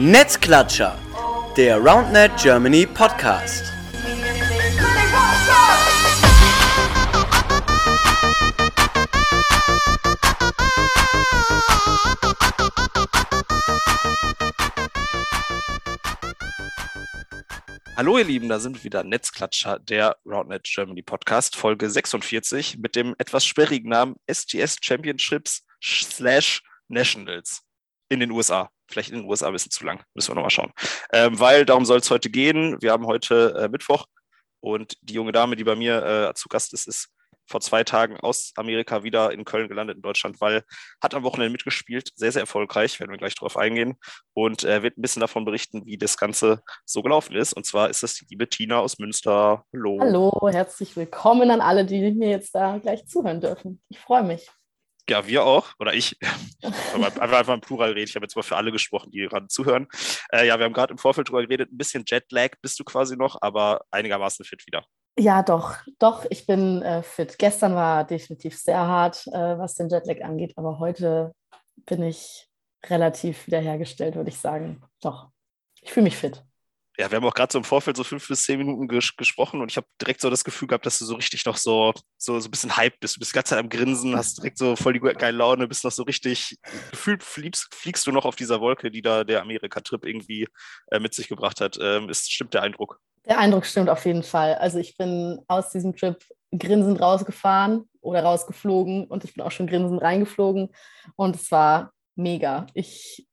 Netzklatscher, der RoundNet Germany Podcast. Hallo ihr Lieben, da sind wir wieder Netzklatscher, der RoundNet Germany Podcast, Folge 46 mit dem etwas sperrigen Namen SGS Championships slash Nationals in den USA. Vielleicht in den USA ein bisschen zu lang, müssen wir nochmal schauen. Ähm, weil darum soll es heute gehen. Wir haben heute äh, Mittwoch und die junge Dame, die bei mir äh, zu Gast ist, ist vor zwei Tagen aus Amerika wieder in Köln gelandet, in Deutschland, weil hat am Wochenende mitgespielt, sehr, sehr erfolgreich, werden wir gleich darauf eingehen und äh, wird ein bisschen davon berichten, wie das Ganze so gelaufen ist. Und zwar ist das die liebe Tina aus Münster. Hallo. Hallo, herzlich willkommen an alle, die mir jetzt da gleich zuhören dürfen. Ich freue mich. Ja, wir auch. Oder ich. einfach, einfach im Plural reden. Ich habe jetzt mal für alle gesprochen, die gerade zuhören. Äh, ja, wir haben gerade im Vorfeld drüber geredet. Ein bisschen Jetlag bist du quasi noch, aber einigermaßen fit wieder. Ja, doch, doch, ich bin äh, fit. Gestern war definitiv sehr hart, äh, was den Jetlag angeht, aber heute bin ich relativ wiederhergestellt, würde ich sagen. Doch, ich fühle mich fit ja, wir haben auch gerade so im Vorfeld so fünf bis zehn Minuten ges gesprochen und ich habe direkt so das Gefühl gehabt, dass du so richtig noch so, so, so ein bisschen hyped bist. Du bist die ganze Zeit am Grinsen, hast direkt so voll die geile Laune, bist noch so richtig, gefühlt fliegst, fliegst du noch auf dieser Wolke, die da der Amerika-Trip irgendwie äh, mit sich gebracht hat. Ähm, ist, stimmt der Eindruck? Der Eindruck stimmt auf jeden Fall. Also ich bin aus diesem Trip grinsend rausgefahren oder rausgeflogen und ich bin auch schon grinsend reingeflogen und es war mega. Ich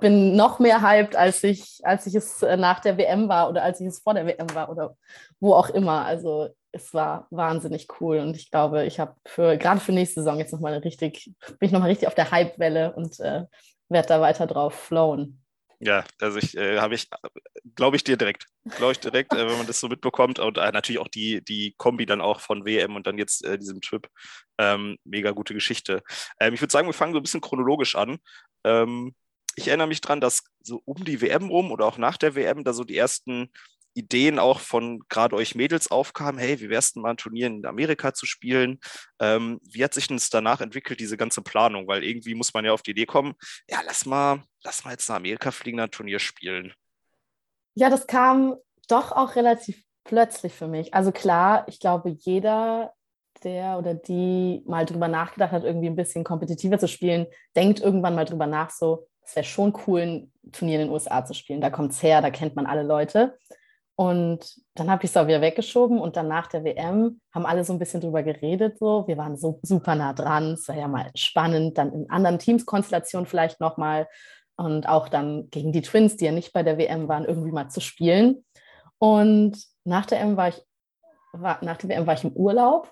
bin noch mehr hyped, als ich, als ich es äh, nach der WM war oder als ich es vor der WM war oder wo auch immer. Also es war wahnsinnig cool und ich glaube, ich habe für gerade für nächste Saison jetzt nochmal richtig, bin ich nochmal richtig auf der Hype-Welle und äh, werde da weiter drauf flowen. Ja, also ich äh, habe ich, glaube ich dir direkt, glaube ich direkt, äh, wenn man das so mitbekommt und äh, natürlich auch die, die Kombi dann auch von WM und dann jetzt äh, diesem Trip. Ähm, mega gute Geschichte. Ähm, ich würde sagen, wir fangen so ein bisschen chronologisch an. Ähm, ich erinnere mich dran, dass so um die WM rum oder auch nach der WM da so die ersten Ideen auch von gerade euch Mädels aufkamen, hey, wie wär's denn mal ein Turnier in Amerika zu spielen? Ähm, wie hat sich denn danach entwickelt, diese ganze Planung? Weil irgendwie muss man ja auf die Idee kommen, ja, lass mal, lass mal jetzt nach Amerika fliegen, ein Turnier spielen. Ja, das kam doch auch relativ plötzlich für mich. Also klar, ich glaube, jeder, der oder die mal drüber nachgedacht hat, irgendwie ein bisschen kompetitiver zu spielen, denkt irgendwann mal drüber nach, so, es wäre schon cool, ein Turnier in den USA zu spielen. Da kommt es her, da kennt man alle Leute. Und dann habe ich es auch wieder weggeschoben und dann nach der WM haben alle so ein bisschen drüber geredet. So. Wir waren so super nah dran. Es war ja mal spannend, dann in anderen Teamskonstellationen vielleicht nochmal und auch dann gegen die Twins, die ja nicht bei der WM waren, irgendwie mal zu spielen. Und nach der WM war ich, war, nach der WM war ich im Urlaub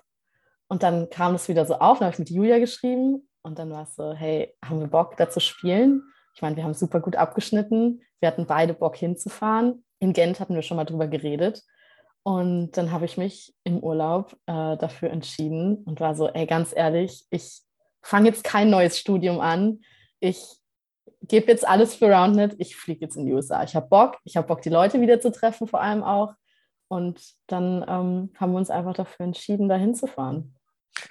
und dann kam das wieder so auf. Dann habe ich mit Julia geschrieben und dann war es so, hey, haben wir Bock, da zu spielen? Ich meine, wir haben super gut abgeschnitten. Wir hatten beide Bock hinzufahren. In Gent hatten wir schon mal drüber geredet. Und dann habe ich mich im Urlaub äh, dafür entschieden und war so, ey, ganz ehrlich, ich fange jetzt kein neues Studium an. Ich gebe jetzt alles für Roundnet. Ich fliege jetzt in die USA. Ich habe Bock. Ich habe Bock, die Leute wieder zu treffen, vor allem auch. Und dann ähm, haben wir uns einfach dafür entschieden, da hinzufahren.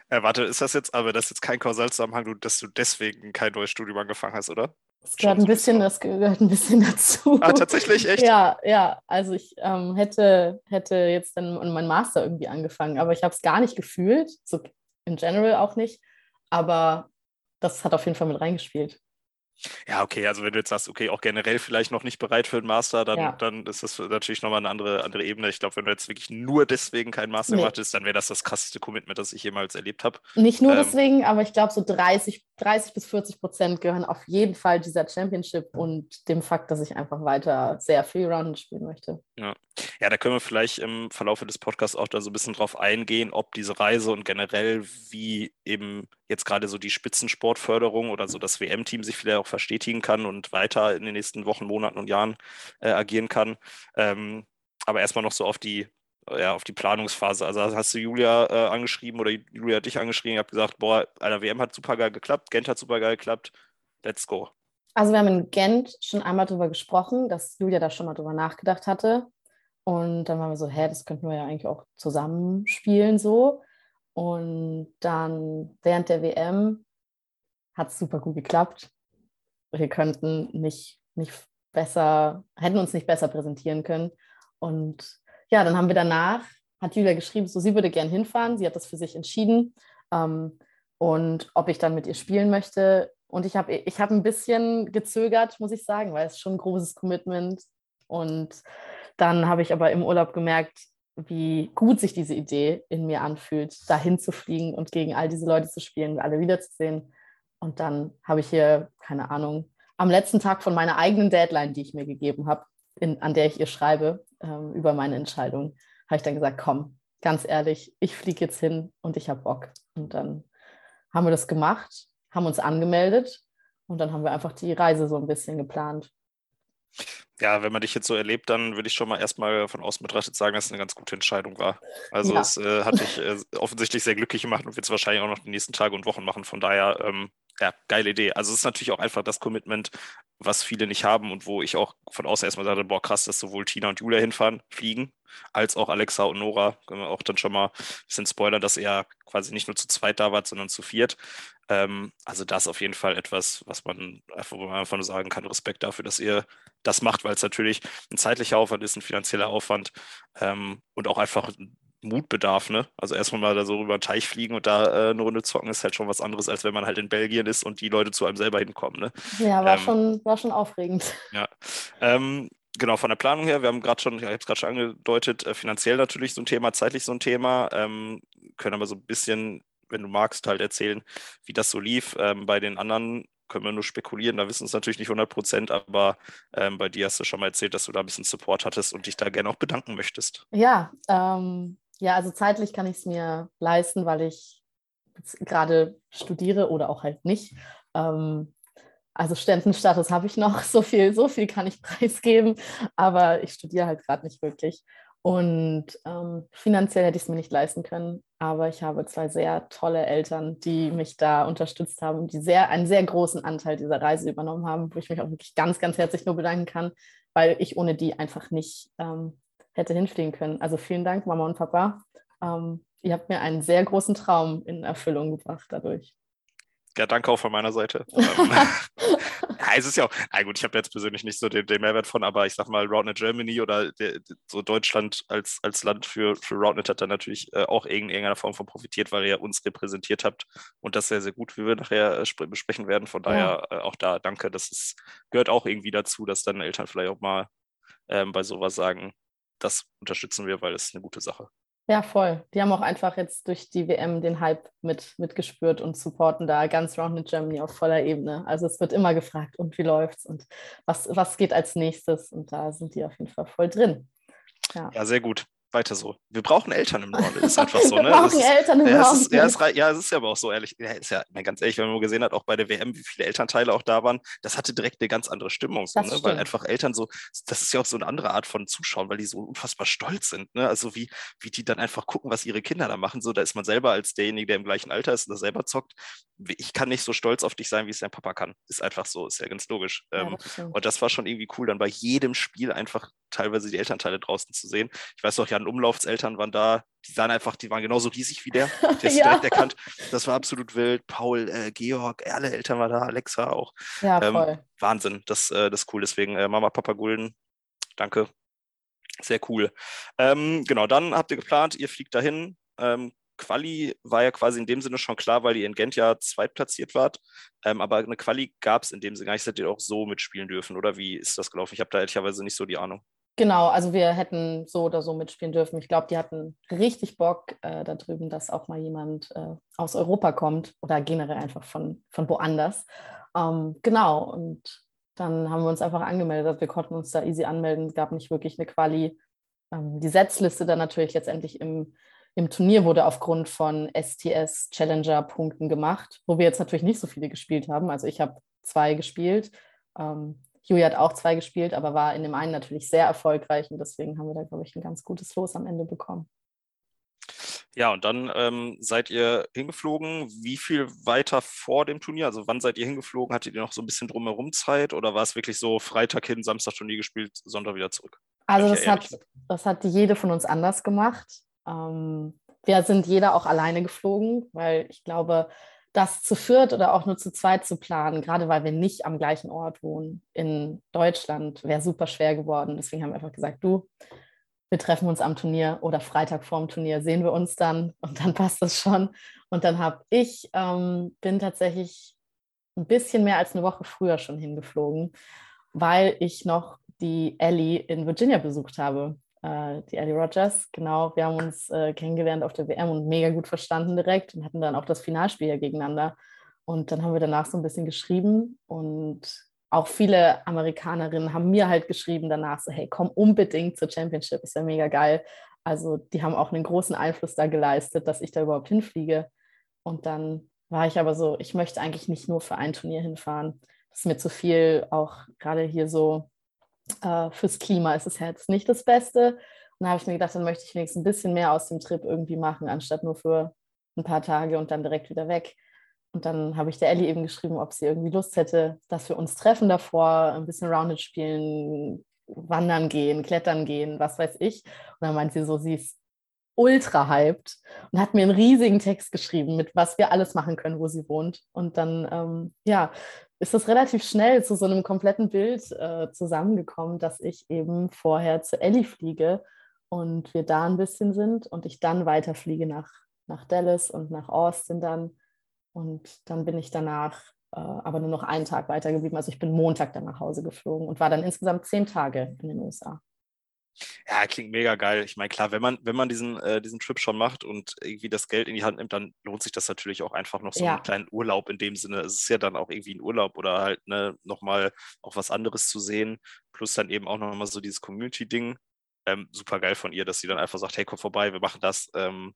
Äh, warte, ist das jetzt, aber das ist jetzt kein Kausalzusammenhang, dass du deswegen kein neues Studium angefangen hast, oder? Das gehört, ein bisschen, das gehört ein bisschen dazu. Ah, tatsächlich, echt? Ja, ja. Also ich ähm, hätte, hätte jetzt dann meinen Master irgendwie angefangen, aber ich habe es gar nicht gefühlt, so in general auch nicht. Aber das hat auf jeden Fall mit reingespielt. Ja, okay, also wenn du jetzt sagst, okay, auch generell vielleicht noch nicht bereit für den Master, dann, ja. dann ist das natürlich nochmal eine andere, andere Ebene. Ich glaube, wenn du jetzt wirklich nur deswegen keinen Master nee. gemacht hast, dann wäre das das krasseste Commitment, das ich jemals erlebt habe. Nicht nur ähm, deswegen, aber ich glaube, so 30, 30 bis 40 Prozent gehören auf jeden Fall dieser Championship und dem Fakt, dass ich einfach weiter sehr viel Round spielen möchte. Ja. ja, da können wir vielleicht im Verlauf des Podcasts auch da so ein bisschen drauf eingehen, ob diese Reise und generell wie eben jetzt gerade so die Spitzensportförderung oder so das WM-Team sich vielleicht auch verstetigen kann und weiter in den nächsten Wochen, Monaten und Jahren äh, agieren kann. Ähm, aber erstmal noch so auf die, ja, auf die Planungsphase. Also hast du Julia äh, angeschrieben oder Julia hat dich angeschrieben, habe gesagt, boah, Alter, WM hat super geil geklappt, Gent hat super geil geklappt, let's go. Also wir haben in Gent schon einmal darüber gesprochen, dass Julia da schon mal drüber nachgedacht hatte. Und dann waren wir so, hä, das könnten wir ja eigentlich auch zusammenspielen so. Und dann während der WM hat es super gut geklappt. Wir könnten nicht, nicht besser, hätten uns nicht besser präsentieren können. Und ja, dann haben wir danach, hat Julia geschrieben, so sie würde gern hinfahren. Sie hat das für sich entschieden. Ähm, und ob ich dann mit ihr spielen möchte. Und ich habe ich hab ein bisschen gezögert, muss ich sagen, weil es schon ein großes Commitment. Und dann habe ich aber im Urlaub gemerkt, wie gut sich diese Idee in mir anfühlt, dahin zu fliegen und gegen all diese Leute zu spielen, alle wiederzusehen. Und dann habe ich hier, keine Ahnung, am letzten Tag von meiner eigenen Deadline, die ich mir gegeben habe, in, an der ich ihr schreibe ähm, über meine Entscheidung, habe ich dann gesagt, komm, ganz ehrlich, ich fliege jetzt hin und ich habe Bock. Und dann haben wir das gemacht, haben uns angemeldet und dann haben wir einfach die Reise so ein bisschen geplant. Ja, wenn man dich jetzt so erlebt, dann würde ich schon mal erstmal von außen betrachtet sagen, dass es eine ganz gute Entscheidung war. Also ja. es äh, hat dich äh, offensichtlich sehr glücklich gemacht und wird es wahrscheinlich auch noch die nächsten Tage und Wochen machen. Von daher, ähm, ja, geile Idee. Also es ist natürlich auch einfach das Commitment, was viele nicht haben und wo ich auch von außen erstmal sage, boah, krass, dass sowohl Tina und Julia hinfahren, fliegen, als auch Alexa und Nora. Können wir auch dann schon mal ein bisschen spoilern, dass er quasi nicht nur zu zweit da war, sondern zu viert. Ähm, also das auf jeden Fall etwas, was man einfach, wo man einfach nur sagen kann, Respekt dafür, dass ihr das macht, weil es natürlich ein zeitlicher Aufwand ist, ein finanzieller Aufwand ähm, und auch einfach Mutbedarf, ne? Also erstmal mal da so über den Teich fliegen und da äh, eine Runde zocken ist halt schon was anderes, als wenn man halt in Belgien ist und die Leute zu einem selber hinkommen, ne? Ja, war, ähm, schon, war schon aufregend. Ja. Ähm, genau, von der Planung her, wir haben gerade schon, ich habe es gerade schon angedeutet, äh, finanziell natürlich so ein Thema, zeitlich so ein Thema, ähm, können aber so ein bisschen, wenn du magst, halt erzählen, wie das so lief. Ähm, bei den anderen können wir nur spekulieren, da wissen es natürlich nicht 100 Prozent, aber ähm, bei dir hast du schon mal erzählt, dass du da ein bisschen Support hattest und dich da gerne auch bedanken möchtest. Ja, ähm, ja, also zeitlich kann ich es mir leisten, weil ich gerade studiere oder auch halt nicht. Ähm, also Studentenstatus habe ich noch, so viel, so viel kann ich preisgeben, aber ich studiere halt gerade nicht wirklich. Und ähm, finanziell hätte ich es mir nicht leisten können, aber ich habe zwei sehr tolle Eltern, die mich da unterstützt haben, die sehr, einen sehr großen Anteil dieser Reise übernommen haben, wo ich mich auch wirklich ganz, ganz herzlich nur bedanken kann, weil ich ohne die einfach nicht ähm, hätte hinfliegen können. Also vielen Dank, Mama und Papa. Ähm, ihr habt mir einen sehr großen Traum in Erfüllung gebracht dadurch. Ja, danke auch von meiner Seite. ja, es ist ja auch, na gut, ich habe jetzt persönlich nicht so den, den, Mehrwert von, aber ich sag mal, Roundnet Germany oder der, so Deutschland als, als Land für, für Roundnet hat da natürlich äh, auch in irgendeiner Form von profitiert, weil ihr uns repräsentiert habt und das sehr, sehr gut, wie wir nachher äh, besprechen werden. Von daher ja. äh, auch da danke. Das ist, gehört auch irgendwie dazu, dass dann Eltern vielleicht auch mal ähm, bei sowas sagen, das unterstützen wir, weil es eine gute Sache. Ja, voll. Die haben auch einfach jetzt durch die WM den Hype mit, mitgespürt und supporten da ganz Round in Germany auf voller Ebene. Also es wird immer gefragt, und wie läuft's und was, was geht als nächstes? Und da sind die auf jeden Fall voll drin. Ja, ja sehr gut weiter so. Wir brauchen Eltern im Norden, ist einfach so. Ne? Wir brauchen ist, Eltern im ja, Norden. Ist, ja, es, ja, es ist ja aber auch so ehrlich. Ja, ist ja ganz ehrlich, wenn man gesehen hat, auch bei der WM, wie viele Elternteile auch da waren, das hatte direkt eine ganz andere Stimmung. So, ne? Weil einfach Eltern so, das ist ja auch so eine andere Art von Zuschauen, weil die so unfassbar stolz sind. Ne? Also wie, wie die dann einfach gucken, was ihre Kinder da machen. So, da ist man selber als derjenige, der im gleichen Alter ist und das selber zockt. Ich kann nicht so stolz auf dich sein, wie es dein Papa kann. Ist einfach so, ist ja ganz logisch. Ja, ähm, das und das war schon irgendwie cool, dann bei jedem Spiel einfach teilweise die Elternteile draußen zu sehen. Ich weiß noch, Jan Umlaufs Eltern waren da, die sahen einfach, die waren genauso riesig wie der. Der ist ja. direkt erkannt. Das war absolut wild. Paul, äh, Georg, alle Eltern waren da, Alexa auch. Ja, ähm, voll. Wahnsinn, das, äh, das ist cool. Deswegen äh, Mama, Papa Gulden, danke. Sehr cool. Ähm, genau, dann habt ihr geplant, ihr fliegt dahin. Ähm, Quali war ja quasi in dem Sinne schon klar, weil ihr in Gent ja zweitplatziert wart. Ähm, aber eine Quali gab es in dem Sinne gar nicht, hättet ihr auch so mitspielen dürfen, oder wie ist das gelaufen? Ich habe da ehrlicherweise nicht so die Ahnung. Genau, also wir hätten so oder so mitspielen dürfen. Ich glaube, die hatten richtig Bock äh, da drüben, dass auch mal jemand äh, aus Europa kommt oder generell einfach von, von woanders. Ähm, genau, und dann haben wir uns einfach angemeldet. Wir konnten uns da easy anmelden. Es gab nicht wirklich eine Quali. Ähm, die Setzliste dann natürlich letztendlich im, im Turnier wurde aufgrund von STS Challenger Punkten gemacht, wo wir jetzt natürlich nicht so viele gespielt haben. Also ich habe zwei gespielt. Ähm, Huey hat auch zwei gespielt, aber war in dem einen natürlich sehr erfolgreich und deswegen haben wir da, glaube ich, ein ganz gutes Los am Ende bekommen. Ja, und dann ähm, seid ihr hingeflogen. Wie viel weiter vor dem Turnier? Also wann seid ihr hingeflogen? Hattet ihr noch so ein bisschen drumherum Zeit oder war es wirklich so Freitag hin, Samstag Turnier gespielt, Sonntag wieder zurück? Also das hat, das hat jede von uns anders gemacht. Ähm, wir sind jeder auch alleine geflogen, weil ich glaube, das zu viert oder auch nur zu zweit zu planen, gerade weil wir nicht am gleichen Ort wohnen in Deutschland, wäre super schwer geworden. Deswegen haben wir einfach gesagt, du, wir treffen uns am Turnier oder Freitag vorm Turnier sehen wir uns dann und dann passt das schon. Und dann habe ich, ähm, bin tatsächlich ein bisschen mehr als eine Woche früher schon hingeflogen, weil ich noch die Ellie in Virginia besucht habe. Äh, die Ellie Rogers, genau. Wir haben uns äh, kennengelernt auf der WM und mega gut verstanden direkt und hatten dann auch das Finalspiel gegeneinander. Und dann haben wir danach so ein bisschen geschrieben und auch viele Amerikanerinnen haben mir halt geschrieben danach so, hey, komm unbedingt zur Championship, ist ja mega geil. Also die haben auch einen großen Einfluss da geleistet, dass ich da überhaupt hinfliege. Und dann war ich aber so, ich möchte eigentlich nicht nur für ein Turnier hinfahren. Das ist mir zu viel, auch gerade hier so äh, fürs Klima ist es jetzt nicht das Beste. Und da habe ich mir gedacht, dann möchte ich wenigstens ein bisschen mehr aus dem Trip irgendwie machen, anstatt nur für ein paar Tage und dann direkt wieder weg. Und dann habe ich der Ellie eben geschrieben, ob sie irgendwie Lust hätte, dass wir uns treffen davor, ein bisschen Rounded spielen, wandern gehen, klettern gehen, was weiß ich. Und dann meint sie so, sie ist ultra hyped und hat mir einen riesigen Text geschrieben, mit was wir alles machen können, wo sie wohnt. Und dann, ähm, ja, ist das relativ schnell zu so einem kompletten Bild äh, zusammengekommen, dass ich eben vorher zu Ellie fliege und wir da ein bisschen sind und ich dann weiterfliege nach, nach Dallas und nach Austin dann. Und dann bin ich danach äh, aber nur noch einen Tag weitergeblieben. Also ich bin Montag dann nach Hause geflogen und war dann insgesamt zehn Tage in den USA. Ja, klingt mega geil. Ich meine, klar, wenn man, wenn man diesen, äh, diesen Trip schon macht und irgendwie das Geld in die Hand nimmt, dann lohnt sich das natürlich auch einfach noch so ja. einen kleinen Urlaub in dem Sinne. Es ist ja dann auch irgendwie ein Urlaub oder halt ne, nochmal auch was anderes zu sehen. Plus dann eben auch nochmal so dieses Community-Ding. Ähm, super geil von ihr, dass sie dann einfach sagt, hey, komm vorbei, wir machen das. Ähm,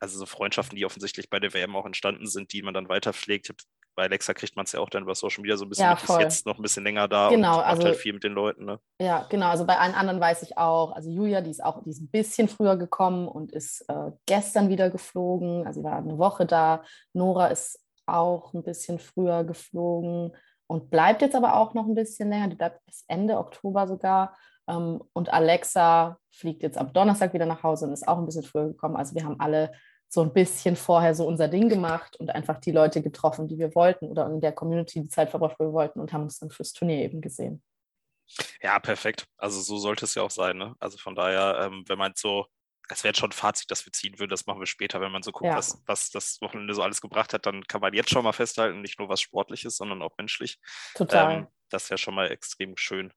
also so Freundschaften, die offensichtlich bei der WM auch entstanden sind, die man dann weiterpflegt. Bei Alexa kriegt man es ja auch dann über Social Media so ein bisschen ja, mit, ist jetzt noch ein bisschen länger da genau, und also, halt viel mit den Leuten. Ne? Ja, genau. Also bei allen anderen weiß ich auch, also Julia, die ist auch, die ist ein bisschen früher gekommen und ist äh, gestern wieder geflogen. Also war eine Woche da. Nora ist auch ein bisschen früher geflogen und bleibt jetzt aber auch noch ein bisschen länger. Die bleibt bis Ende Oktober sogar. Ähm, und Alexa fliegt jetzt am Donnerstag wieder nach Hause und ist auch ein bisschen früher gekommen. Also wir haben alle so ein bisschen vorher so unser Ding gemacht und einfach die Leute getroffen, die wir wollten oder in der Community die Zeit verbracht, wo wir wollten und haben uns dann fürs Turnier eben gesehen. Ja, perfekt. Also so sollte es ja auch sein. Ne? Also von daher, ähm, wenn man so, es wäre schon ein Fazit, das wir ziehen würden, das machen wir später, wenn man so guckt, ja. was, was das Wochenende so alles gebracht hat, dann kann man jetzt schon mal festhalten, nicht nur was Sportliches, sondern auch menschlich. Total. Ähm, das ist ja schon mal extrem schön.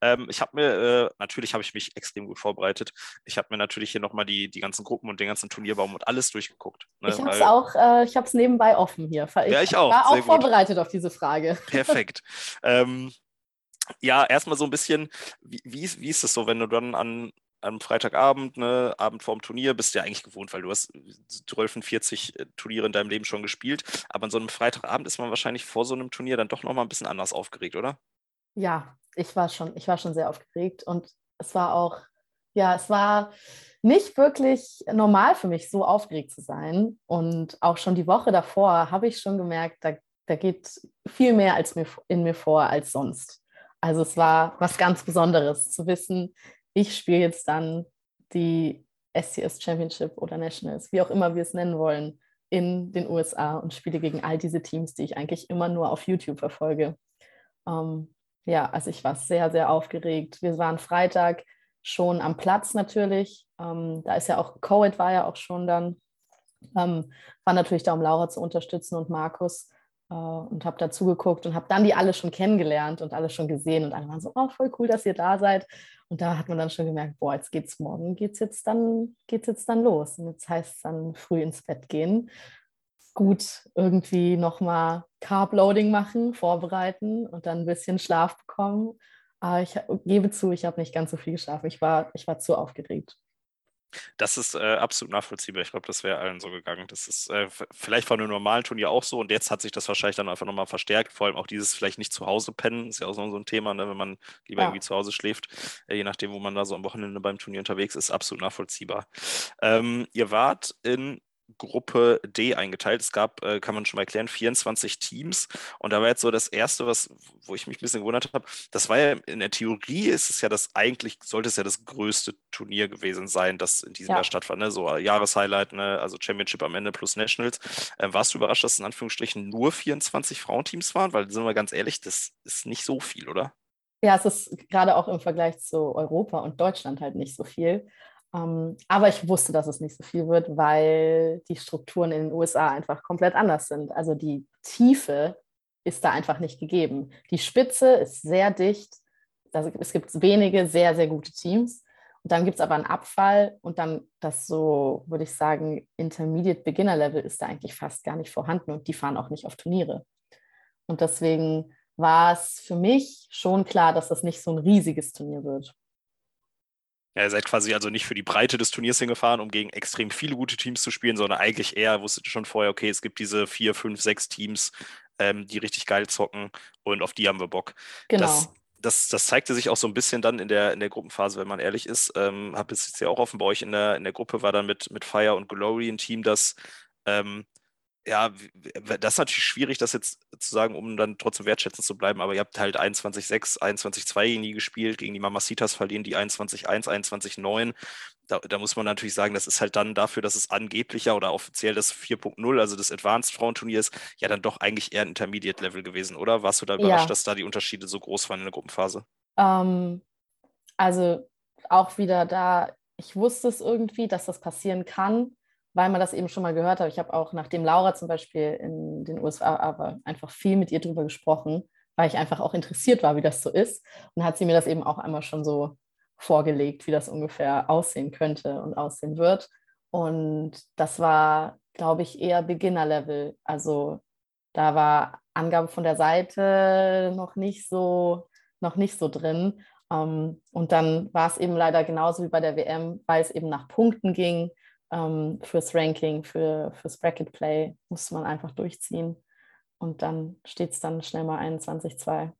Ähm, ich habe mir, äh, natürlich habe ich mich extrem gut vorbereitet. Ich habe mir natürlich hier nochmal die, die ganzen Gruppen und den ganzen Turnierbaum und alles durchgeguckt. Ne? Ich habe es auch, äh, ich habe es nebenbei offen hier. Ich, ja, ich auch. war auch vorbereitet auf diese Frage. Perfekt. ähm, ja, erstmal so ein bisschen, wie, wie, wie ist es so, wenn du dann an am Freitagabend, ne, Abend vorm Turnier, bist du ja eigentlich gewohnt, weil du hast 12, 40 äh, Turniere in deinem Leben schon gespielt. Aber an so einem Freitagabend ist man wahrscheinlich vor so einem Turnier dann doch nochmal ein bisschen anders aufgeregt, oder? Ja, ich war schon, ich war schon sehr aufgeregt und es war auch, ja, es war nicht wirklich normal für mich, so aufgeregt zu sein. Und auch schon die Woche davor habe ich schon gemerkt, da, da geht viel mehr als mir, in mir vor als sonst. Also es war was ganz Besonderes zu wissen, ich spiele jetzt dann die SCS Championship oder Nationals, wie auch immer wir es nennen wollen, in den USA und spiele gegen all diese Teams, die ich eigentlich immer nur auf YouTube verfolge. Ähm, ja, also ich war sehr, sehr aufgeregt. Wir waren Freitag schon am Platz natürlich. Ähm, da ist ja auch, Coed war ja auch schon dann. Ähm, war natürlich da, um Laura zu unterstützen und Markus äh, und habe da zugeguckt und habe dann die alle schon kennengelernt und alle schon gesehen und alle waren so, oh, voll cool, dass ihr da seid. Und da hat man dann schon gemerkt, boah, jetzt geht's morgen, geht's jetzt dann, geht's jetzt dann los. Und jetzt heißt es dann früh ins Bett gehen. Gut, irgendwie nochmal Carb-Loading machen, vorbereiten und dann ein bisschen Schlaf bekommen. Aber ich gebe zu, ich habe nicht ganz so viel geschlafen. Ich war, ich war zu aufgeregt. Das ist äh, absolut nachvollziehbar. Ich glaube, das wäre allen so gegangen. Das ist äh, vielleicht von einem normalen Turnier auch so und jetzt hat sich das wahrscheinlich dann einfach nochmal verstärkt. Vor allem auch dieses vielleicht nicht zu Hause pennen, ist ja auch so, ein Thema, ne? wenn man lieber ja. irgendwie zu Hause schläft, äh, je nachdem, wo man da so am Wochenende beim Turnier unterwegs ist, absolut nachvollziehbar. Ähm, ihr wart in Gruppe D eingeteilt. Es gab, äh, kann man schon mal erklären, 24 Teams. Und da war jetzt so das Erste, was, wo ich mich ein bisschen gewundert habe, das war ja in der Theorie ist es ja das eigentlich, sollte es ja das größte Turnier gewesen sein, das in diesem ja. Jahr stattfand. Ne? So Jahreshighlight, ne? also Championship am Ende plus Nationals. Äh, warst du überrascht, dass es in Anführungsstrichen nur 24 Frauenteams waren? Weil, sind wir ganz ehrlich, das ist nicht so viel, oder? Ja, es ist gerade auch im Vergleich zu Europa und Deutschland halt nicht so viel. Ähm, aber ich wusste, dass es nicht so viel wird, weil die Strukturen in den USA einfach komplett anders sind. Also die Tiefe ist da einfach nicht gegeben. Die Spitze ist sehr dicht. Also es gibt wenige sehr, sehr gute Teams. Und dann gibt es aber einen Abfall und dann das so, würde ich sagen, Intermediate Beginner Level ist da eigentlich fast gar nicht vorhanden und die fahren auch nicht auf Turniere. Und deswegen war es für mich schon klar, dass das nicht so ein riesiges Turnier wird. Ja, ihr seid quasi also nicht für die Breite des Turniers hingefahren, um gegen extrem viele gute Teams zu spielen, sondern eigentlich eher wusstet ihr schon vorher, okay, es gibt diese vier, fünf, sechs Teams, ähm, die richtig geil zocken und auf die haben wir Bock. Genau. Das, das, das, zeigte sich auch so ein bisschen dann in der, in der Gruppenphase, wenn man ehrlich ist. Ähm, Habe es jetzt ja auch offen bei euch in der, in der Gruppe, war dann mit, mit Fire und Glory ein Team, das ähm, ja, das ist natürlich schwierig, das jetzt zu sagen, um dann trotzdem wertschätzend zu bleiben, aber ihr habt halt 21-6, 21-2 gegen die gespielt, gegen die Mamacitas verlieren die 21-1, 21-9. Da, da, muss man natürlich sagen, das ist halt dann dafür, dass es angeblicher oder offiziell das 4.0, also das Advanced Frauenturnier ist, ja dann doch eigentlich eher ein Intermediate-Level gewesen, oder? Warst du da überrascht, ja. dass da die Unterschiede so groß waren in der Gruppenphase? Ähm, also auch wieder da, ich wusste es irgendwie, dass das passieren kann weil man das eben schon mal gehört hat. Ich habe auch, nachdem Laura zum Beispiel in den USA aber einfach viel mit ihr drüber gesprochen, weil ich einfach auch interessiert war, wie das so ist. Und hat sie mir das eben auch einmal schon so vorgelegt, wie das ungefähr aussehen könnte und aussehen wird. Und das war, glaube ich, eher Beginner-Level. Also da war Angabe von der Seite noch nicht so, noch nicht so drin. Um, und dann war es eben leider genauso wie bei der WM, weil es eben nach Punkten ging ähm, fürs Ranking, für, fürs Bracket Play muss man einfach durchziehen. Und dann steht es dann schnell mal 21-2.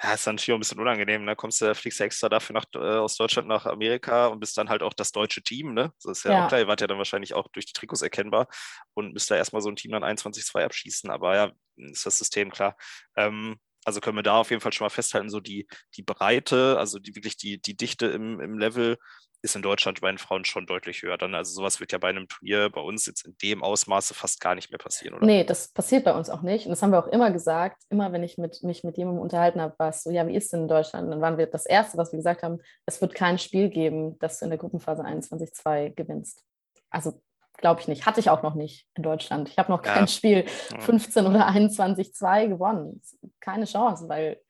Ja, ist dann natürlich auch ein bisschen unangenehm. Da ne? kommst du, fliegst du extra dafür nach, äh, aus Deutschland nach Amerika und bist dann halt auch das deutsche Team. Ne? Das ist ja, ja, auch klar, ihr wart ja dann wahrscheinlich auch durch die Trikots erkennbar und müsst da erstmal so ein Team dann 21-2 abschießen. Aber ja, ist das System klar. Ähm, also können wir da auf jeden Fall schon mal festhalten, so die, die Breite, also die wirklich die, die Dichte im, im Level ist in Deutschland bei den Frauen schon deutlich höher. Dann, also sowas wird ja bei einem Turnier bei uns jetzt in dem Ausmaße fast gar nicht mehr passieren, oder? Nee, das passiert bei uns auch nicht. Und das haben wir auch immer gesagt, immer wenn ich mit, mich mit jemandem unterhalten habe, war es so, ja, wie ist denn in Deutschland? Und dann waren wir das Erste, was wir gesagt haben, es wird kein Spiel geben, das du in der Gruppenphase 21-2 gewinnst. Also glaube ich nicht. Hatte ich auch noch nicht in Deutschland. Ich habe noch kein ja. Spiel 15 oder 21-2 gewonnen. Keine Chance, weil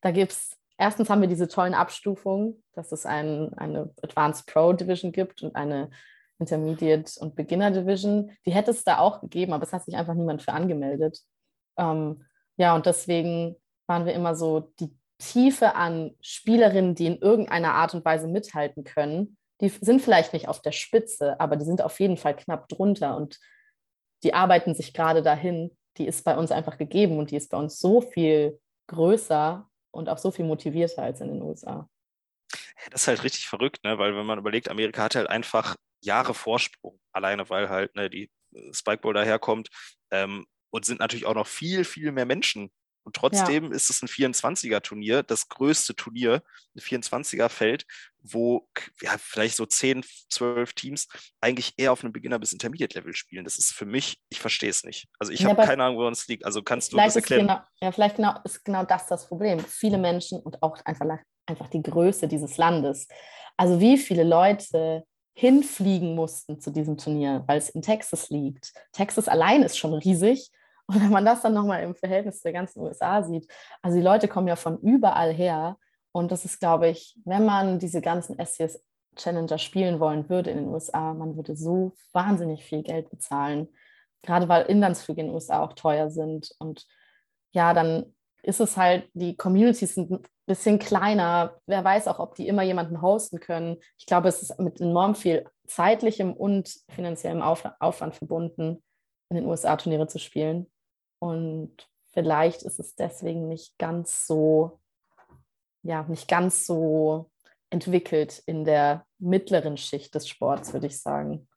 da gibt es erstens haben wir diese tollen Abstufungen, dass es ein, eine Advanced Pro Division gibt und eine Intermediate und Beginner Division. Die hätte es da auch gegeben, aber es hat sich einfach niemand für angemeldet. Ähm, ja, und deswegen waren wir immer so die Tiefe an Spielerinnen, die in irgendeiner Art und Weise mithalten können. Die sind vielleicht nicht auf der Spitze, aber die sind auf jeden Fall knapp drunter und die arbeiten sich gerade dahin. Die ist bei uns einfach gegeben und die ist bei uns so viel größer und auch so viel motivierter als in den USA. Das ist halt richtig verrückt, ne? weil wenn man überlegt, Amerika hat halt einfach Jahre Vorsprung, alleine weil halt ne, die Spikeball daherkommt ähm, und sind natürlich auch noch viel, viel mehr Menschen und trotzdem ja. ist es ein 24er-Turnier, das größte Turnier, ein 24er-Feld, wo ja, vielleicht so 10, 12 Teams eigentlich eher auf einem Beginner- bis Intermediate-Level spielen. Das ist für mich, ich verstehe es nicht. Also ich ja, habe keine Ahnung, wo uns liegt. Also kannst du das erklären? Genau, ja, vielleicht genau, ist genau das das Problem. Viele Menschen und auch einfach, einfach die Größe dieses Landes. Also wie viele Leute hinfliegen mussten zu diesem Turnier, weil es in Texas liegt. Texas allein ist schon riesig und wenn man das dann nochmal im Verhältnis der ganzen USA sieht, also die Leute kommen ja von überall her. Und das ist, glaube ich, wenn man diese ganzen SCS Challenger spielen wollen würde in den USA, man würde so wahnsinnig viel Geld bezahlen. Gerade weil Inlandsflüge in den USA auch teuer sind. Und ja, dann ist es halt, die Communities sind ein bisschen kleiner. Wer weiß auch, ob die immer jemanden hosten können. Ich glaube, es ist mit enorm viel zeitlichem und finanziellem Aufwand verbunden, in den USA Turniere zu spielen. Und vielleicht ist es deswegen nicht ganz so, ja, nicht ganz so entwickelt in der mittleren Schicht des Sports, würde ich sagen.